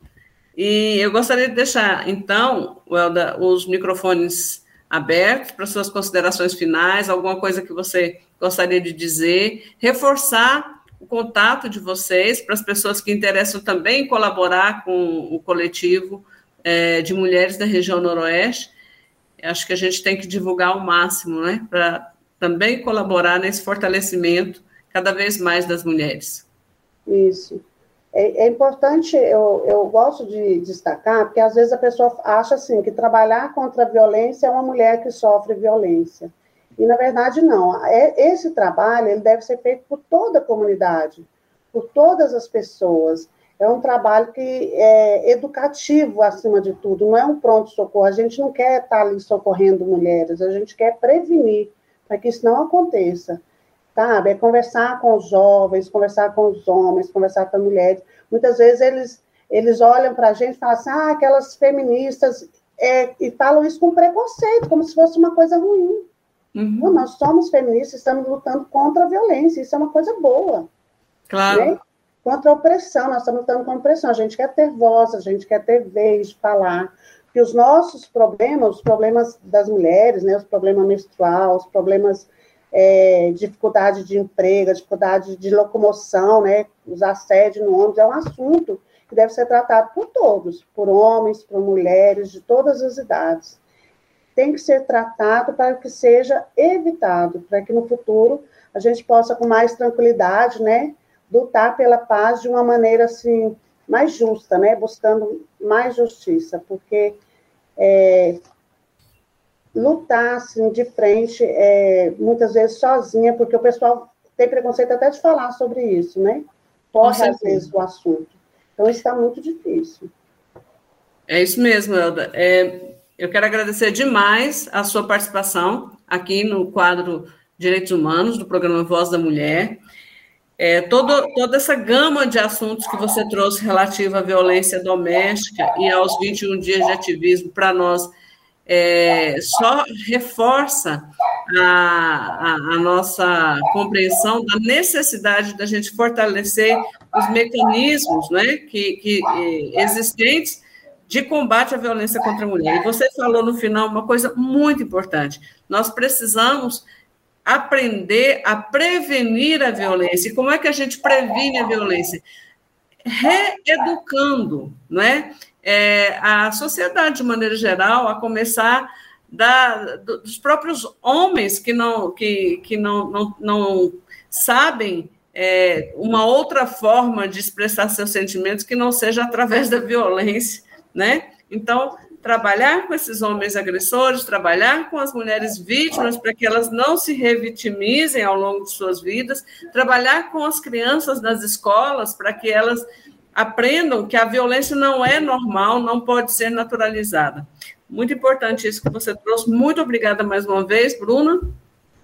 E eu gostaria de deixar, então, Welda, os microfones abertos para suas considerações finais, alguma coisa que você gostaria de dizer, reforçar o contato de vocês para as pessoas que interessam também colaborar com o coletivo é, de mulheres da região noroeste. Acho que a gente tem que divulgar ao máximo, né, para também colaborar nesse fortalecimento cada vez mais das mulheres. Isso. É, é, importante, eu, eu gosto de destacar, porque às vezes a pessoa acha assim, que trabalhar contra a violência é uma mulher que sofre violência. E, na verdade, não. É, esse trabalho ele deve ser feito por toda a comunidade, por todas as pessoas. É um trabalho que é educativo, acima de tudo, não é um pronto-socorro. A gente não quer estar ali socorrendo mulheres, a gente quer prevenir para que isso não aconteça sabe? É conversar com os jovens, conversar com os homens, conversar com as mulheres. Muitas vezes eles, eles olham para a gente e falam assim, ah, aquelas feministas, é, e falam isso com preconceito, como se fosse uma coisa ruim. Uhum. Não, nós somos feministas, estamos lutando contra a violência, isso é uma coisa boa. Claro. Né? Contra a opressão, nós estamos lutando contra a opressão. A gente quer ter voz, a gente quer ter vez falar. Porque os nossos problemas, os problemas das mulheres, né, os problemas menstruais, os problemas é, dificuldade de emprego, dificuldade de locomoção, né, os assédios no ônibus, é um assunto que deve ser tratado por todos, por homens, por mulheres, de todas as idades. Tem que ser tratado para que seja evitado, para que no futuro a gente possa, com mais tranquilidade, né, lutar pela paz de uma maneira, assim, mais justa, né, buscando mais justiça, porque é, lutar assim, de frente, é, muitas vezes sozinha, porque o pessoal tem preconceito até de falar sobre isso, né? Corre às vezes o assunto. Então, está muito difícil. É isso mesmo, Elda. É, eu quero agradecer demais a sua participação aqui no quadro Direitos Humanos do programa Voz da Mulher. É, todo, toda essa gama de assuntos que você trouxe relativa à violência doméstica e aos 21 dias de ativismo para nós é, só reforça a, a, a, nossa compreensão da necessidade da gente fortalecer os mecanismos né, que, que existentes de combate à violência contra a mulher. E você falou no final uma coisa muito importante. Nós precisamos aprender a prevenir a violência. E como é que a gente previne a violência? Reeducando, não é? É a sociedade, de maneira geral, a começar da, dos próprios homens que não, que, que não, não, não sabem é, uma outra forma de expressar seus sentimentos que não seja através da violência, né? Então, trabalhar com esses homens agressores, trabalhar com as mulheres vítimas para que elas não se revitimizem ao longo de suas vidas, trabalhar com as crianças nas escolas para que elas aprendam que a violência não é normal, não pode ser naturalizada. Muito importante isso que você trouxe. Muito obrigada mais uma vez, Bruna.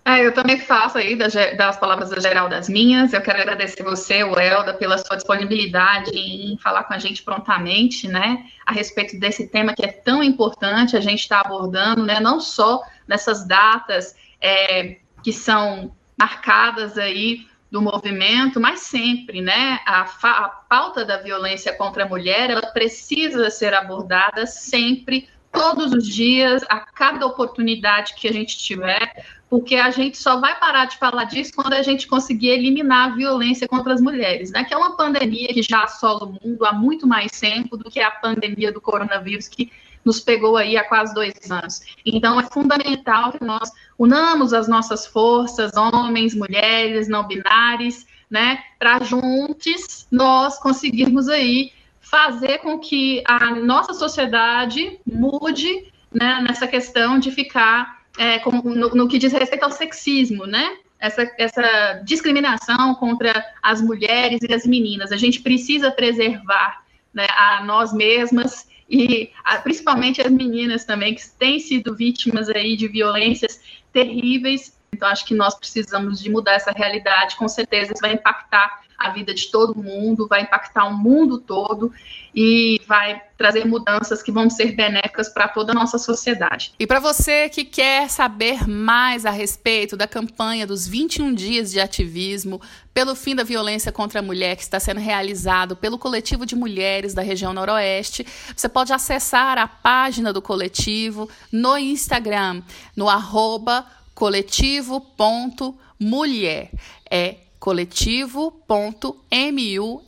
É, eu também faço aí das, das palavras da geral das minhas. Eu quero agradecer você, o Elda, pela sua disponibilidade em falar com a gente prontamente, né, a respeito desse tema que é tão importante a gente estar tá abordando, né, não só nessas datas é, que são marcadas aí do movimento, mas sempre, né, a, a pauta da violência contra a mulher, ela precisa ser abordada sempre todos os dias, a cada oportunidade que a gente tiver, porque a gente só vai parar de falar disso quando a gente conseguir eliminar a violência contra as mulheres, né? Que é uma pandemia que já assola o mundo há muito mais tempo do que a pandemia do coronavírus que nos pegou aí há quase dois anos. Então, é fundamental que nós unamos as nossas forças, homens, mulheres, não binários, né, para juntos nós conseguirmos aí fazer com que a nossa sociedade mude né, nessa questão de ficar é, como, no, no, que diz respeito ao sexismo, né? Essa, essa discriminação contra as mulheres e as meninas. A gente precisa preservar né, a nós mesmas e a, principalmente as meninas também, que têm sido vítimas aí de violências terríveis. Então, acho que nós precisamos de mudar essa realidade. Com certeza, isso vai impactar a vida de todo mundo, vai impactar o mundo todo e vai trazer mudanças que vão ser benéficas para toda a nossa sociedade. E para você que quer saber mais a respeito da campanha dos 21 dias de ativismo pelo fim da violência contra a mulher que está sendo realizado pelo coletivo de mulheres da região Noroeste, você pode acessar a página do coletivo no Instagram, no arroba coletivo.mulher. É coletivo.mulh.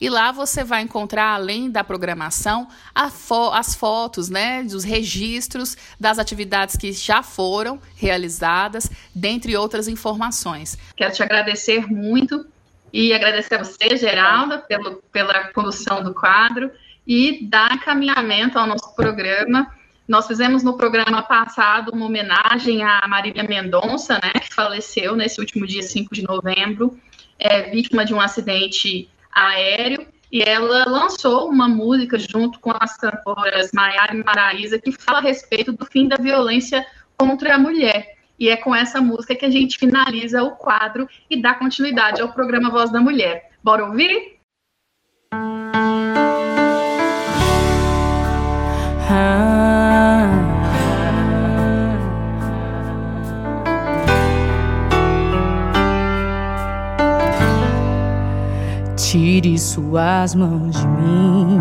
E lá você vai encontrar, além da programação, fo as fotos, né, dos registros das atividades que já foram realizadas, dentre outras informações. Quero te agradecer muito e agradecer a você, Geralda, pelo, pela condução do quadro e dar caminhamento ao nosso programa nós fizemos no programa passado uma homenagem à Marília Mendonça, né, que faleceu nesse último dia 5 de novembro, é, vítima de um acidente aéreo, e ela lançou uma música junto com as cantoras Maiara e Maraísa que fala a respeito do fim da violência contra a mulher. E é com essa música que a gente finaliza o quadro e dá continuidade ao programa Voz da Mulher. Bora ouvir? Ah. Tire suas mãos de mim.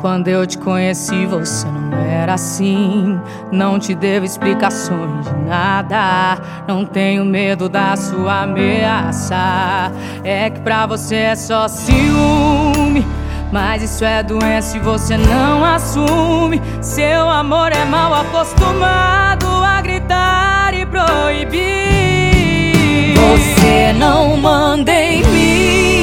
Quando eu te conheci, você não era assim. Não te devo explicações de nada. Não tenho medo da sua ameaça. É que pra você é só ciúme. Mas isso é doença e você não assume. Seu amor é mal acostumado a gritar e proibir. Você não manda em mim.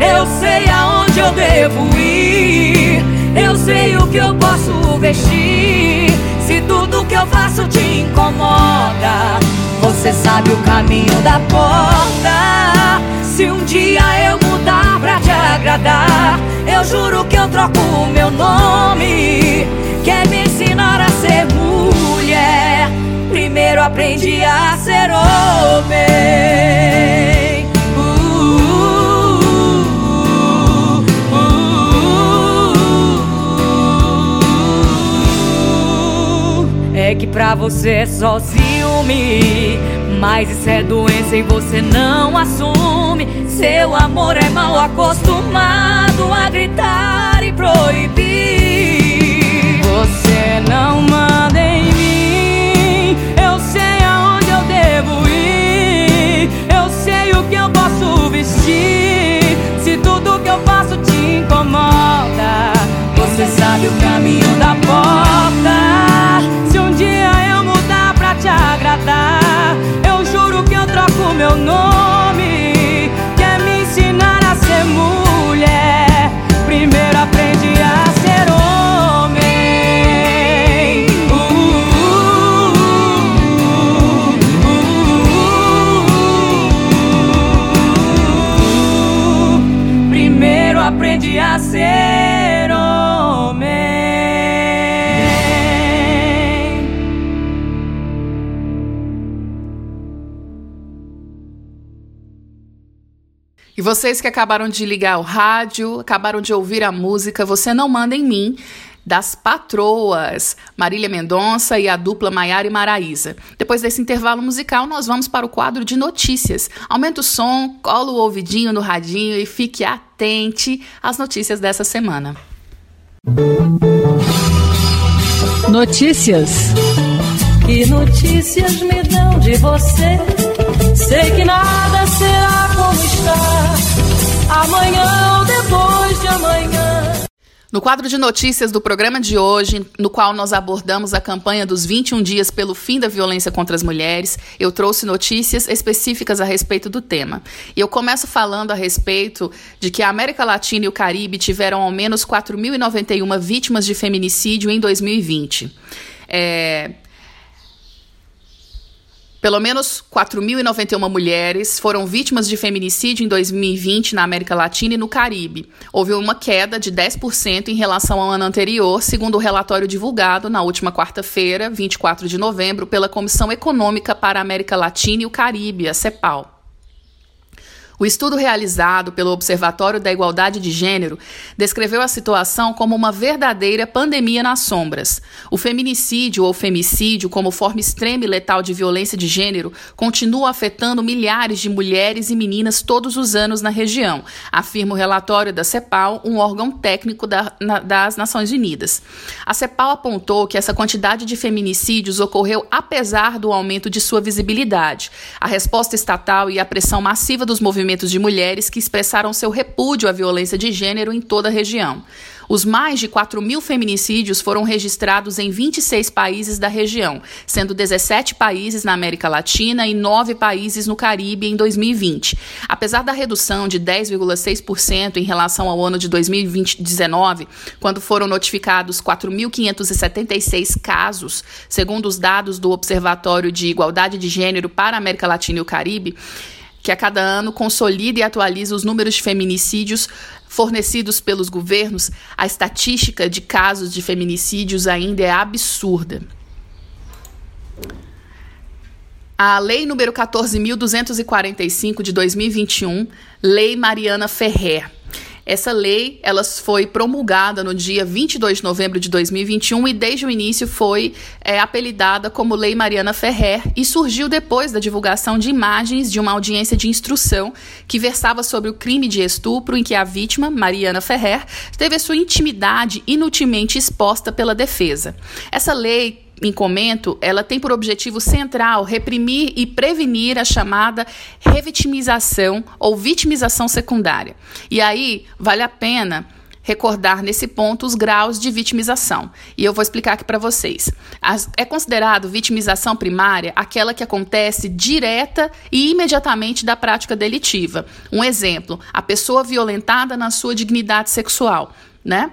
Eu sei aonde eu devo ir. Eu sei o que eu posso vestir. Se tudo que eu faço te incomoda, você sabe o caminho da porta. Se um dia eu mudar pra te agradar, eu juro que eu troco o meu nome. Quer me ensinar a ser mulher? Primeiro aprendi a ser homem. É que pra você é só ciúme, mas isso é doença e você não assume. Seu amor é mal acostumado a gritar e proibir. Você não manda em mim, eu sei aonde eu devo ir, eu sei o que eu posso vestir. Se tudo que eu faço te incomoda, você sabe o caminho da porta te agradar. Eu juro que eu troco meu nome. Vocês que acabaram de ligar o rádio, acabaram de ouvir a música, você não manda em mim das patroas, Marília Mendonça e a dupla Maiara e Maraísa. Depois desse intervalo musical, nós vamos para o quadro de notícias. Aumenta o som, cola o ouvidinho no radinho e fique atente às notícias dessa semana. Notícias. Que notícias me dão de você? Sei que nada será como está. Amanhã ou depois de amanhã. No quadro de notícias do programa de hoje, no qual nós abordamos a campanha dos 21 dias pelo fim da violência contra as mulheres, eu trouxe notícias específicas a respeito do tema. E eu começo falando a respeito de que a América Latina e o Caribe tiveram ao menos 4.091 vítimas de feminicídio em 2020. É, pelo menos 4.091 mulheres foram vítimas de feminicídio em 2020 na América Latina e no Caribe. Houve uma queda de 10% em relação ao ano anterior, segundo o relatório divulgado na última quarta-feira, 24 de novembro, pela Comissão Econômica para a América Latina e o Caribe, a CEPAL. O estudo realizado pelo Observatório da Igualdade de Gênero descreveu a situação como uma verdadeira pandemia nas sombras. O feminicídio ou femicídio, como forma extrema e letal de violência de gênero, continua afetando milhares de mulheres e meninas todos os anos na região, afirma o relatório da CEPAL, um órgão técnico da, na, das Nações Unidas. A CEPAL apontou que essa quantidade de feminicídios ocorreu apesar do aumento de sua visibilidade, a resposta estatal e a pressão massiva dos movimentos de mulheres que expressaram seu repúdio à violência de gênero em toda a região. Os mais de 4 mil feminicídios foram registrados em 26 países da região, sendo 17 países na América Latina e 9 países no Caribe em 2020. Apesar da redução de 10,6% em relação ao ano de 2019, quando foram notificados 4.576 casos, segundo os dados do Observatório de Igualdade de Gênero para a América Latina e o Caribe, que a cada ano consolida e atualiza os números de feminicídios fornecidos pelos governos, a estatística de casos de feminicídios ainda é absurda. A Lei número 14.245 de 2021, Lei Mariana Ferrer, essa lei, ela foi promulgada no dia 22 de novembro de 2021 e desde o início foi é, apelidada como Lei Mariana Ferrer e surgiu depois da divulgação de imagens de uma audiência de instrução que versava sobre o crime de estupro em que a vítima, Mariana Ferrer, teve a sua intimidade inutilmente exposta pela defesa. Essa lei em comento, ela tem por objetivo central reprimir e prevenir a chamada revitimização ou vitimização secundária. E aí, vale a pena recordar nesse ponto os graus de vitimização. E eu vou explicar aqui para vocês. As, é considerado vitimização primária aquela que acontece direta e imediatamente da prática delitiva. Um exemplo, a pessoa violentada na sua dignidade sexual, né?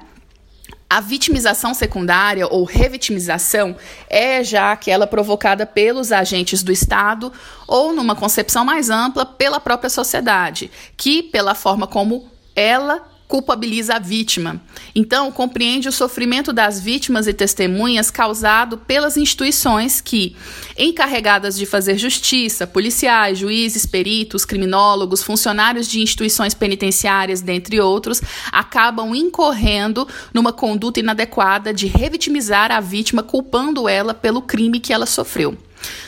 A vitimização secundária ou revitimização é já aquela provocada pelos agentes do Estado ou, numa concepção mais ampla, pela própria sociedade, que, pela forma como ela culpabiliza a vítima. Então, compreende o sofrimento das vítimas e testemunhas causado pelas instituições que, encarregadas de fazer justiça, policiais, juízes, peritos, criminólogos, funcionários de instituições penitenciárias, dentre outros, acabam incorrendo numa conduta inadequada de revitimizar a vítima, culpando ela pelo crime que ela sofreu.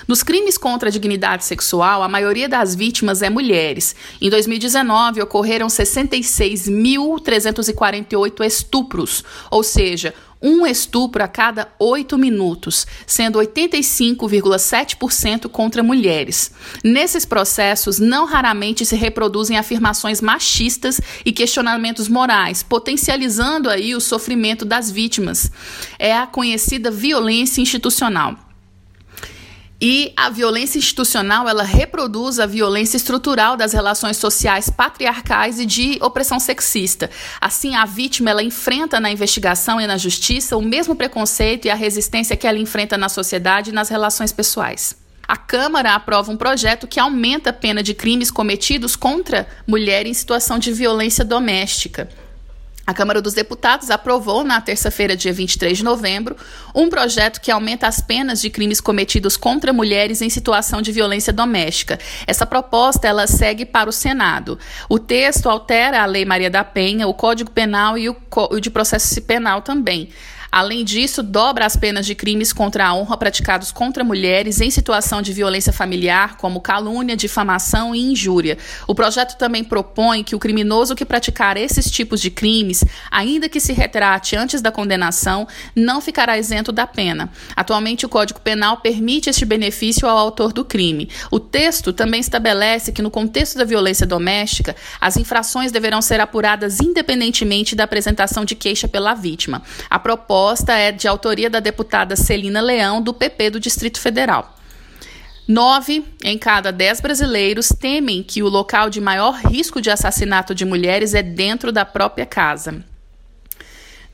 Nos crimes contra a dignidade sexual, a maioria das vítimas é mulheres. Em 2019, ocorreram 66.348 estupros, ou seja, um estupro a cada oito minutos, sendo 85,7% contra mulheres. Nesses processos, não raramente se reproduzem afirmações machistas e questionamentos morais, potencializando aí o sofrimento das vítimas. É a conhecida violência institucional. E a violência institucional, ela reproduz a violência estrutural das relações sociais patriarcais e de opressão sexista. Assim, a vítima, ela enfrenta na investigação e na justiça o mesmo preconceito e a resistência que ela enfrenta na sociedade e nas relações pessoais. A Câmara aprova um projeto que aumenta a pena de crimes cometidos contra mulher em situação de violência doméstica. A Câmara dos Deputados aprovou na terça-feira, dia 23 de novembro, um projeto que aumenta as penas de crimes cometidos contra mulheres em situação de violência doméstica. Essa proposta ela segue para o Senado. O texto altera a Lei Maria da Penha, o Código Penal e o, de Processo Penal também. Além disso, dobra as penas de crimes contra a honra praticados contra mulheres em situação de violência familiar, como calúnia, difamação e injúria. O projeto também propõe que o criminoso que praticar esses tipos de crimes, ainda que se retrate antes da condenação, não ficará isento da pena. Atualmente, o Código Penal permite este benefício ao autor do crime. O texto também estabelece que, no contexto da violência doméstica, as infrações deverão ser apuradas independentemente da apresentação de queixa pela vítima. A proposta proposta é de autoria da deputada Celina Leão, do PP do Distrito Federal. Nove em cada dez brasileiros temem que o local de maior risco de assassinato de mulheres é dentro da própria casa.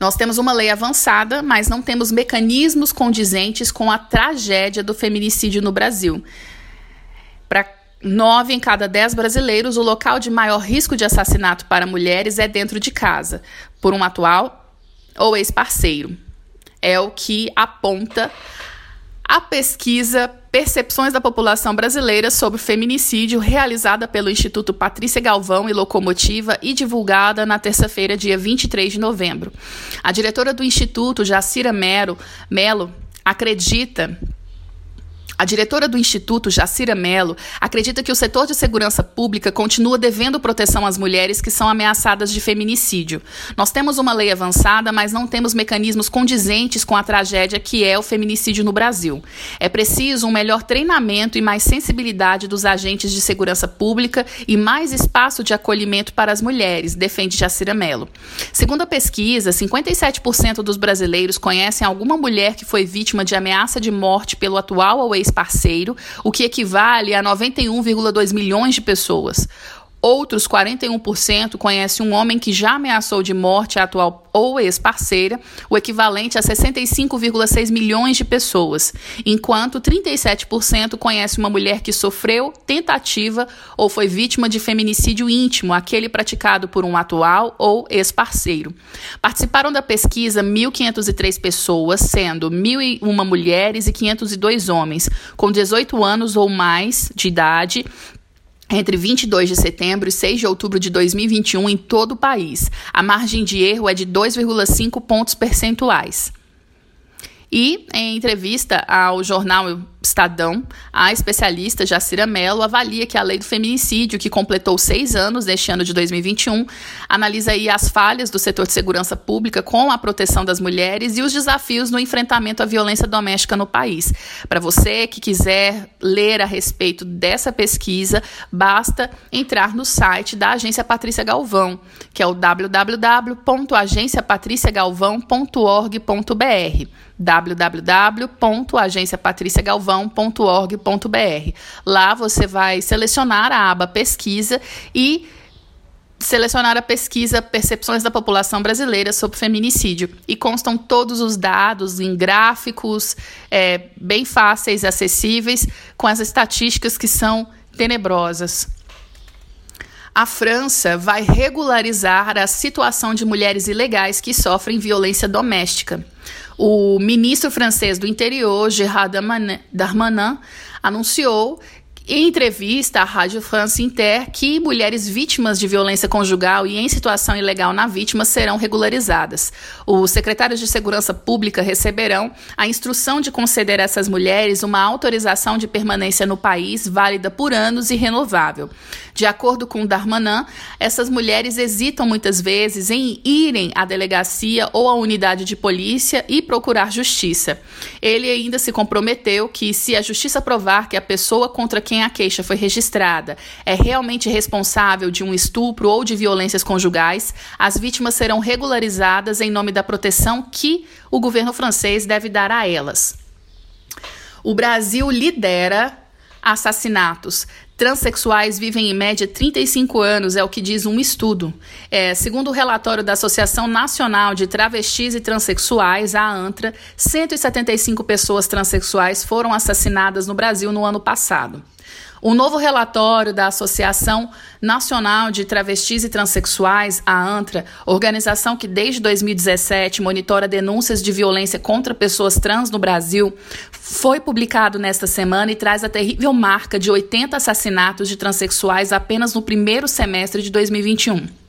Nós temos uma lei avançada, mas não temos mecanismos condizentes com a tragédia do feminicídio no Brasil. Para nove em cada dez brasileiros, o local de maior risco de assassinato para mulheres é dentro de casa, por um atual ou ex-parceiro. É o que aponta a pesquisa Percepções da População Brasileira sobre Feminicídio, realizada pelo Instituto Patrícia Galvão e Locomotiva e divulgada na terça-feira, dia 23 de novembro. A diretora do Instituto, Jacira Melo, Melo acredita a diretora do Instituto, Jacira Mello, acredita que o setor de segurança pública continua devendo proteção às mulheres que são ameaçadas de feminicídio. Nós temos uma lei avançada, mas não temos mecanismos condizentes com a tragédia que é o feminicídio no Brasil. É preciso um melhor treinamento e mais sensibilidade dos agentes de segurança pública e mais espaço de acolhimento para as mulheres, defende Jacira Mello. Segundo a pesquisa, 57% dos brasileiros conhecem alguma mulher que foi vítima de ameaça de morte pelo atual ou ex ex-parceiro, o que equivale a 91,2 milhões de pessoas. Outros 41% conhecem um homem que já ameaçou de morte a atual ou ex-parceira, o equivalente a 65,6 milhões de pessoas, enquanto 37% conhece uma mulher que sofreu tentativa ou foi vítima de feminicídio íntimo, aquele praticado por um atual ou ex-parceiro. Participaram da pesquisa 1.503 pessoas, sendo 1.001 mulheres e 502 homens, com 18 anos ou mais de idade, entre 22 de setembro e 6 de outubro de 2021 em todo o país. A margem de erro é de 2,5 pontos percentuais. E, em entrevista ao jornal Estadão, a especialista Jacira Mello avalia que a lei do feminicídio, que completou seis anos neste ano de 2021, analisa aí as falhas do setor de segurança pública com a proteção das mulheres e os desafios no enfrentamento à violência doméstica no país. Para você que quiser ler a respeito dessa pesquisa, basta entrar no site da Agência Patrícia Galvão, que é o www.agenciapatriciagalvão.org.br www.agenciapatriciagalvão.org.br. Lá você vai selecionar a aba pesquisa e selecionar a pesquisa Percepções da População Brasileira sobre Feminicídio. E constam todos os dados em gráficos é, bem fáceis acessíveis, com as estatísticas que são tenebrosas. A França vai regularizar a situação de mulheres ilegais que sofrem violência doméstica. O ministro francês do Interior, Gerard Darmanin, anunciou em entrevista à Rádio France Inter que mulheres vítimas de violência conjugal e em situação ilegal na vítima serão regularizadas. Os secretários de Segurança Pública receberão a instrução de conceder a essas mulheres uma autorização de permanência no país válida por anos e renovável. De acordo com Darmanin, essas mulheres hesitam muitas vezes em irem à delegacia ou à unidade de polícia e procurar justiça. Ele ainda se comprometeu que, se a justiça provar que a pessoa contra quem quem a queixa foi registrada é realmente responsável de um estupro ou de violências conjugais, as vítimas serão regularizadas em nome da proteção que o governo francês deve dar a elas. O Brasil lidera assassinatos. Transsexuais vivem em média 35 anos, é o que diz um estudo. É, segundo o relatório da Associação Nacional de Travestis e Transsexuais, a ANTRA, 175 pessoas transexuais foram assassinadas no Brasil no ano passado. O novo relatório da Associação Nacional de Travestis e Transsexuais, a ANTRA, organização que desde 2017 monitora denúncias de violência contra pessoas trans no Brasil, foi publicado nesta semana e traz a terrível marca de 80 assassinatos de transexuais apenas no primeiro semestre de 2021.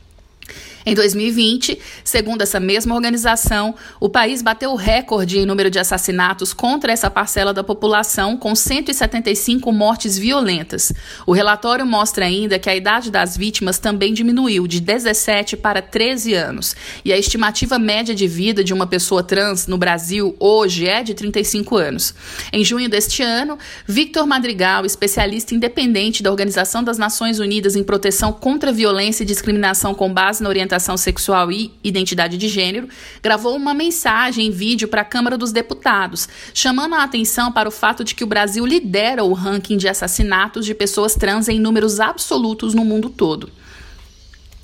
Em 2020, segundo essa mesma organização, o país bateu o recorde em número de assassinatos contra essa parcela da população, com 175 mortes violentas. O relatório mostra ainda que a idade das vítimas também diminuiu de 17 para 13 anos, e a estimativa média de vida de uma pessoa trans no Brasil hoje é de 35 anos. Em junho deste ano, Victor Madrigal, especialista independente da Organização das Nações Unidas em Proteção contra Violência e Discriminação com base na orientação orientação sexual e identidade de gênero, gravou uma mensagem em vídeo para a Câmara dos Deputados, chamando a atenção para o fato de que o Brasil lidera o ranking de assassinatos de pessoas trans em números absolutos no mundo todo.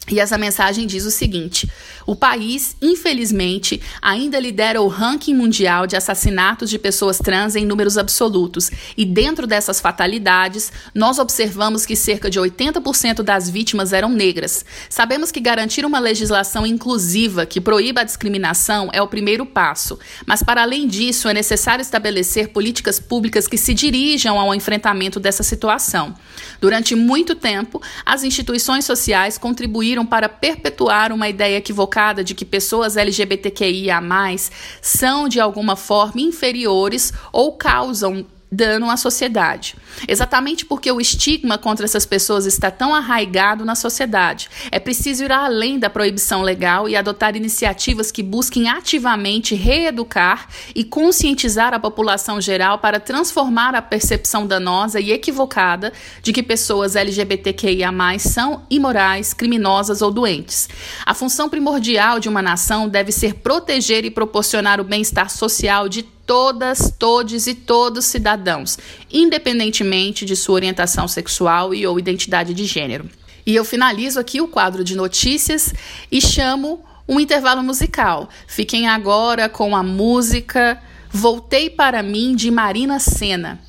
E essa mensagem diz o seguinte: o país, infelizmente, ainda lidera o ranking mundial de assassinatos de pessoas trans em números absolutos, e dentro dessas fatalidades, nós observamos que cerca de 80% das vítimas eram negras. Sabemos que garantir uma legislação inclusiva que proíba a discriminação é o primeiro passo, mas para além disso, é necessário estabelecer políticas públicas que se dirijam ao enfrentamento dessa situação. Durante muito tempo, as instituições sociais contribuíram para perpetuar uma ideia equivocada de que pessoas LGBTQIA são de alguma forma inferiores ou causam dano à sociedade. Exatamente porque o estigma contra essas pessoas está tão arraigado na sociedade. É preciso ir além da proibição legal e adotar iniciativas que busquem ativamente reeducar e conscientizar a população geral para transformar a percepção danosa e equivocada de que pessoas LGBTQIA são imorais, criminosas ou doentes. A função primordial de uma nação deve ser proteger e proporcionar o bem-estar social de todas, todes e todos cidadãos, independentemente de sua orientação sexual e ou identidade de gênero. E eu finalizo aqui o quadro de notícias e chamo um intervalo musical. Fiquem agora com a música Voltei para mim de Marina Senna.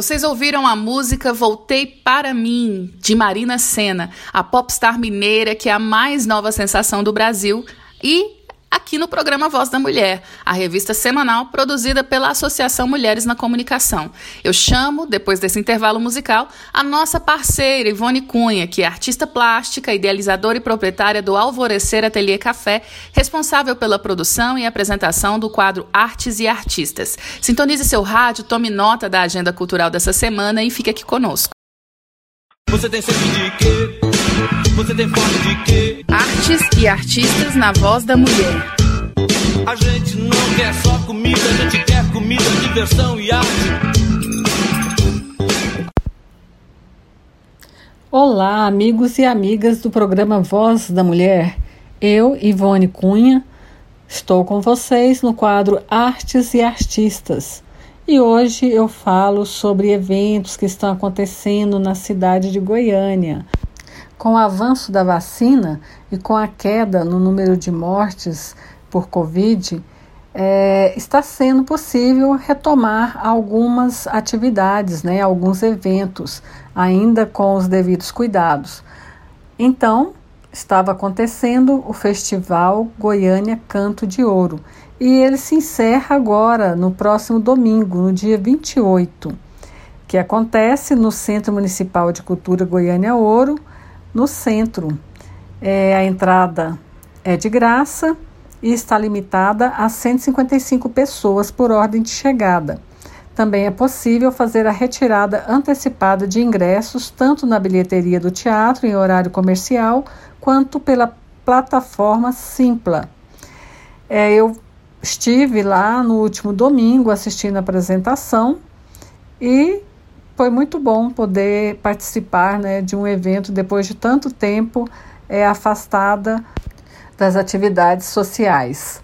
Vocês ouviram a música Voltei para mim, de Marina Senna, a popstar mineira que é a mais nova sensação do Brasil e aqui no programa Voz da Mulher, a revista semanal produzida pela Associação Mulheres na Comunicação. Eu chamo, depois desse intervalo musical, a nossa parceira Ivone Cunha, que é artista plástica, idealizadora e proprietária do Alvorecer Ateliê Café, responsável pela produção e apresentação do quadro Artes e Artistas. Sintonize seu rádio, tome nota da agenda cultural dessa semana e fique aqui conosco. Você tem de quê? Você tem fome de quê? Artes e artistas na voz da mulher. A gente não quer só comida, a gente quer comida, diversão e arte. Olá, amigos e amigas do programa Voz da Mulher. Eu, Ivone Cunha, estou com vocês no quadro Artes e Artistas. E hoje eu falo sobre eventos que estão acontecendo na cidade de Goiânia. Com o avanço da vacina e com a queda no número de mortes por Covid, é, está sendo possível retomar algumas atividades, né, alguns eventos, ainda com os devidos cuidados. Então, estava acontecendo o Festival Goiânia Canto de Ouro e ele se encerra agora, no próximo domingo, no dia 28, que acontece no Centro Municipal de Cultura Goiânia Ouro, no centro. É, a entrada é de graça e está limitada a 155 pessoas por ordem de chegada. Também é possível fazer a retirada antecipada de ingressos tanto na bilheteria do teatro em horário comercial quanto pela plataforma Simpla. É, eu estive lá no último domingo assistindo a apresentação e foi muito bom poder participar né, de um evento depois de tanto tempo é, afastada das atividades sociais.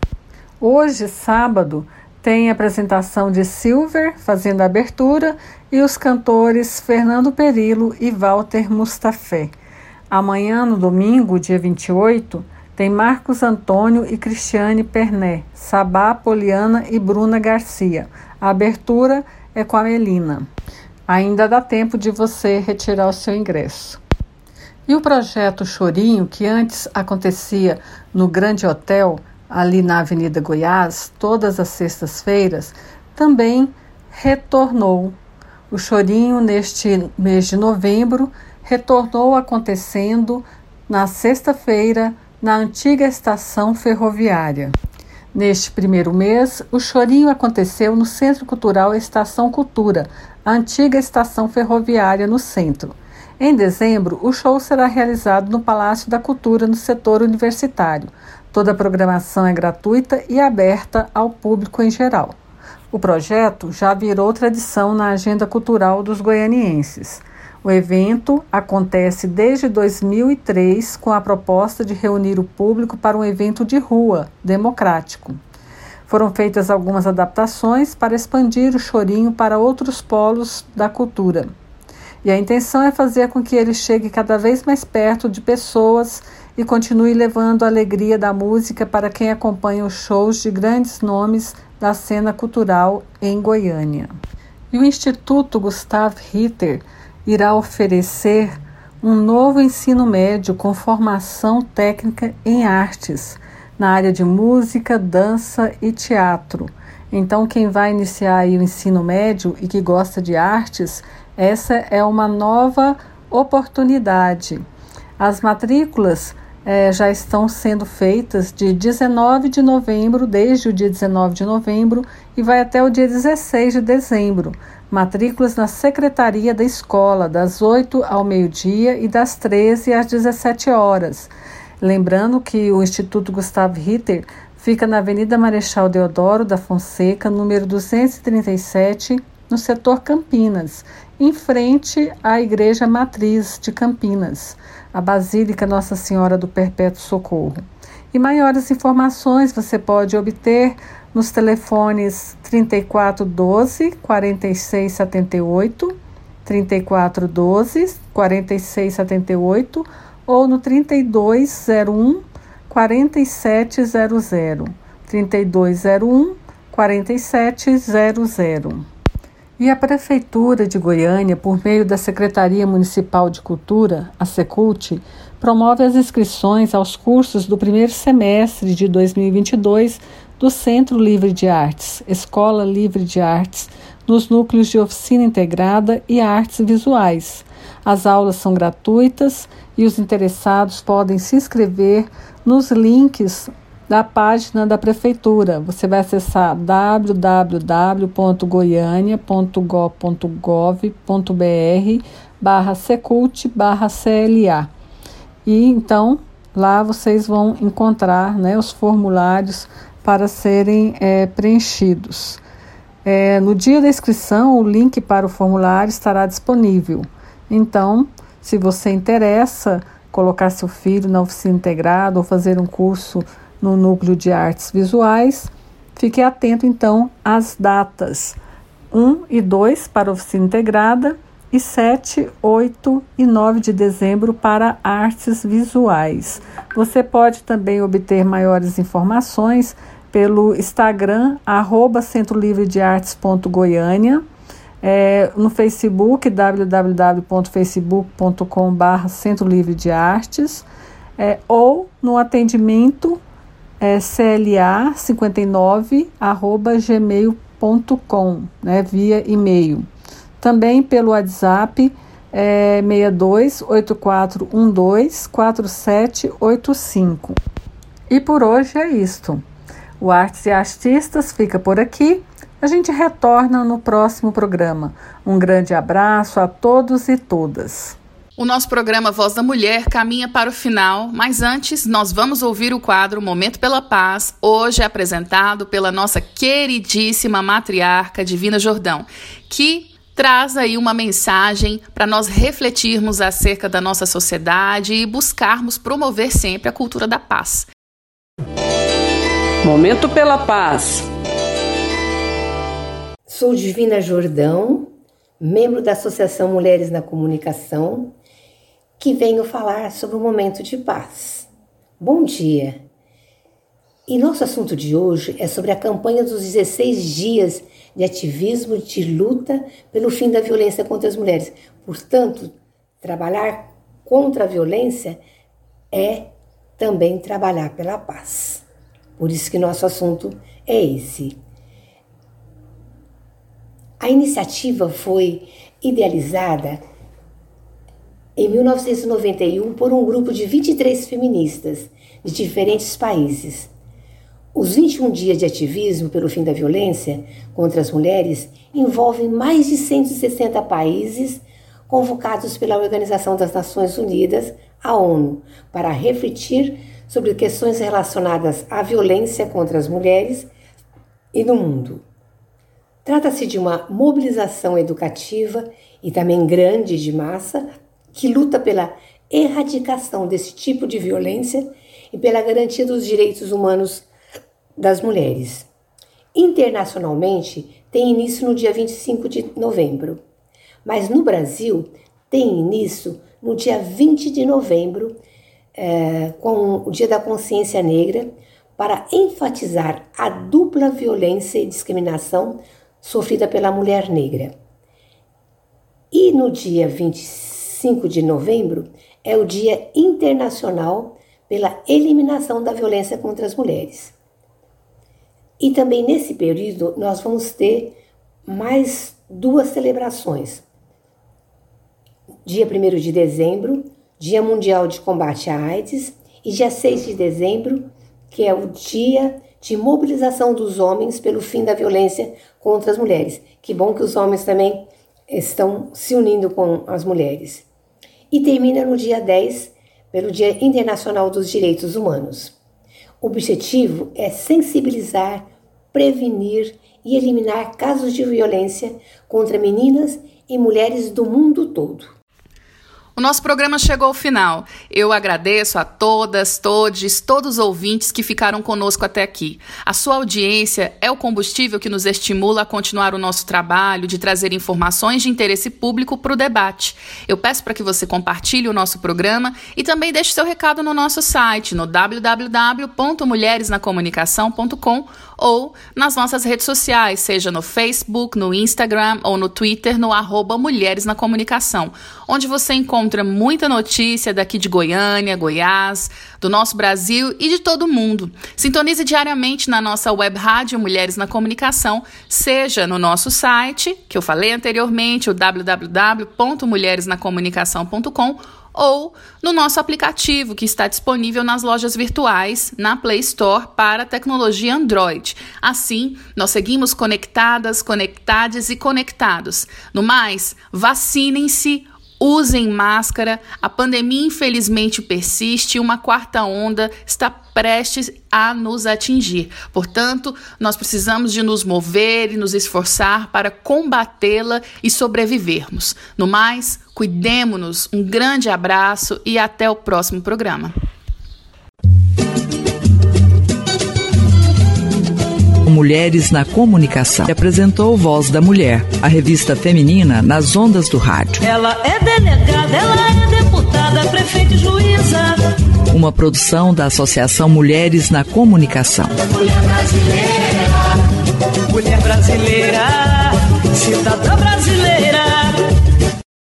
Hoje, sábado, tem a apresentação de Silver fazendo a abertura e os cantores Fernando Perillo e Walter Mustafé. Amanhã, no domingo, dia 28, tem Marcos Antônio e Cristiane Perné, Sabá Poliana e Bruna Garcia. A abertura é com a Melina. Ainda dá tempo de você retirar o seu ingresso. E o projeto Chorinho, que antes acontecia no Grande Hotel, ali na Avenida Goiás, todas as sextas-feiras, também retornou. O Chorinho, neste mês de novembro, retornou acontecendo na sexta-feira na antiga estação ferroviária. Neste primeiro mês, o chorinho aconteceu no Centro Cultural Estação Cultura, a antiga estação ferroviária no centro. Em dezembro, o show será realizado no Palácio da Cultura, no setor universitário. Toda a programação é gratuita e aberta ao público em geral. O projeto já virou tradição na agenda cultural dos goianienses. O evento acontece desde 2003 com a proposta de reunir o público para um evento de rua, democrático. Foram feitas algumas adaptações para expandir o chorinho para outros polos da cultura. E a intenção é fazer com que ele chegue cada vez mais perto de pessoas e continue levando a alegria da música para quem acompanha os shows de grandes nomes da cena cultural em Goiânia. E o Instituto Gustav Ritter irá oferecer um novo ensino médio com formação técnica em artes, na área de música, dança e teatro. Então, quem vai iniciar o ensino médio e que gosta de artes, essa é uma nova oportunidade. As matrículas eh, já estão sendo feitas de 19 de novembro, desde o dia 19 de novembro, e vai até o dia 16 de dezembro matrículas na secretaria da escola, das 8 ao meio-dia e das 13 às 17 horas. Lembrando que o Instituto Gustavo Ritter fica na Avenida Marechal Deodoro da Fonseca, número 237, no setor Campinas, em frente à Igreja Matriz de Campinas, a Basílica Nossa Senhora do Perpétuo Socorro. E maiores informações você pode obter nos telefones 3412 4678, 3412 4678 ou no 3201 4700, 3201 4700. E a Prefeitura de Goiânia, por meio da Secretaria Municipal de Cultura, a Secult, promove as inscrições aos cursos do primeiro semestre de 2022 do Centro Livre de Artes, Escola Livre de Artes, nos núcleos de oficina integrada e artes visuais. As aulas são gratuitas e os interessados podem se inscrever nos links da página da prefeitura. Você vai acessar www.goiania.gov.br barra secult barra CLA. E então lá vocês vão encontrar né, os formulários para serem é, preenchidos. É, no dia da inscrição, o link para o formulário estará disponível. Então, se você interessa colocar seu filho na oficina integrada ou fazer um curso no núcleo de artes visuais. Fique atento então às datas 1 e 2 para oficina integrada e 7, 8 e 9 de dezembro para artes visuais. Você pode também obter maiores informações pelo Instagram, arroba é, no Facebook, www.facebook.com.br Centro Livre de Artes, é, ou no atendimento é cla59 arroba gmail.com, né, via e-mail. Também pelo WhatsApp é 62 8412 4785. E por hoje é isto. O Artes e Artistas fica por aqui. A gente retorna no próximo programa. Um grande abraço a todos e todas. O nosso programa Voz da Mulher caminha para o final, mas antes nós vamos ouvir o quadro Momento pela Paz, hoje apresentado pela nossa queridíssima matriarca Divina Jordão, que traz aí uma mensagem para nós refletirmos acerca da nossa sociedade e buscarmos promover sempre a cultura da paz. Momento pela Paz. Sou Divina Jordão, membro da Associação Mulheres na Comunicação que venho falar sobre o momento de paz. Bom dia! E nosso assunto de hoje é sobre a campanha dos 16 dias de ativismo de luta pelo fim da violência contra as mulheres. Portanto, trabalhar contra a violência é também trabalhar pela paz. Por isso que nosso assunto é esse. A iniciativa foi idealizada em 1991 por um grupo de 23 feministas de diferentes países. Os 21 dias de ativismo pelo fim da violência contra as mulheres envolvem mais de 160 países convocados pela Organização das Nações Unidas, a ONU, para refletir sobre questões relacionadas à violência contra as mulheres e no mundo. Trata-se de uma mobilização educativa e também grande de massa que luta pela erradicação desse tipo de violência e pela garantia dos direitos humanos das mulheres. Internacionalmente, tem início no dia 25 de novembro, mas no Brasil tem início no dia 20 de novembro, é, com o Dia da Consciência Negra, para enfatizar a dupla violência e discriminação sofrida pela mulher negra. E no dia 25 5 de novembro é o Dia Internacional pela Eliminação da Violência contra as Mulheres. E também nesse período nós vamos ter mais duas celebrações. Dia 1 de dezembro, Dia Mundial de Combate à AIDS, e dia 6 de dezembro, que é o Dia de Mobilização dos Homens pelo Fim da Violência contra as Mulheres. Que bom que os homens também estão se unindo com as mulheres. E termina no dia 10, pelo Dia Internacional dos Direitos Humanos. O objetivo é sensibilizar, prevenir e eliminar casos de violência contra meninas e mulheres do mundo todo. O nosso programa chegou ao final. Eu agradeço a todas, todos, todos os ouvintes que ficaram conosco até aqui. A sua audiência é o combustível que nos estimula a continuar o nosso trabalho de trazer informações de interesse público para o debate. Eu peço para que você compartilhe o nosso programa e também deixe seu recado no nosso site, no www.mulheresnacomunicação.com ou nas nossas redes sociais, seja no Facebook, no Instagram ou no Twitter, no arroba Mulheres na Comunicação, onde você encontra muita notícia daqui de Goiânia, Goiás, do nosso Brasil e de todo o mundo. Sintonize diariamente na nossa web rádio Mulheres na Comunicação, seja no nosso site, que eu falei anteriormente, o www.mulheresnacomunicação.com ou no nosso aplicativo que está disponível nas lojas virtuais na Play Store para tecnologia Android. Assim, nós seguimos conectadas, conectadas e conectados. No mais, vacinem-se Usem máscara, a pandemia infelizmente persiste e uma quarta onda está prestes a nos atingir. Portanto, nós precisamos de nos mover e nos esforçar para combatê-la e sobrevivermos. No mais, cuidemos-nos, um grande abraço e até o próximo programa. Mulheres na Comunicação. E apresentou Voz da Mulher, a revista feminina nas ondas do rádio. Ela é delegada, ela é deputada, prefeita e juíza. Uma produção da Associação Mulheres na Comunicação. Mulher brasileira, mulher brasileira, cidadã brasileira.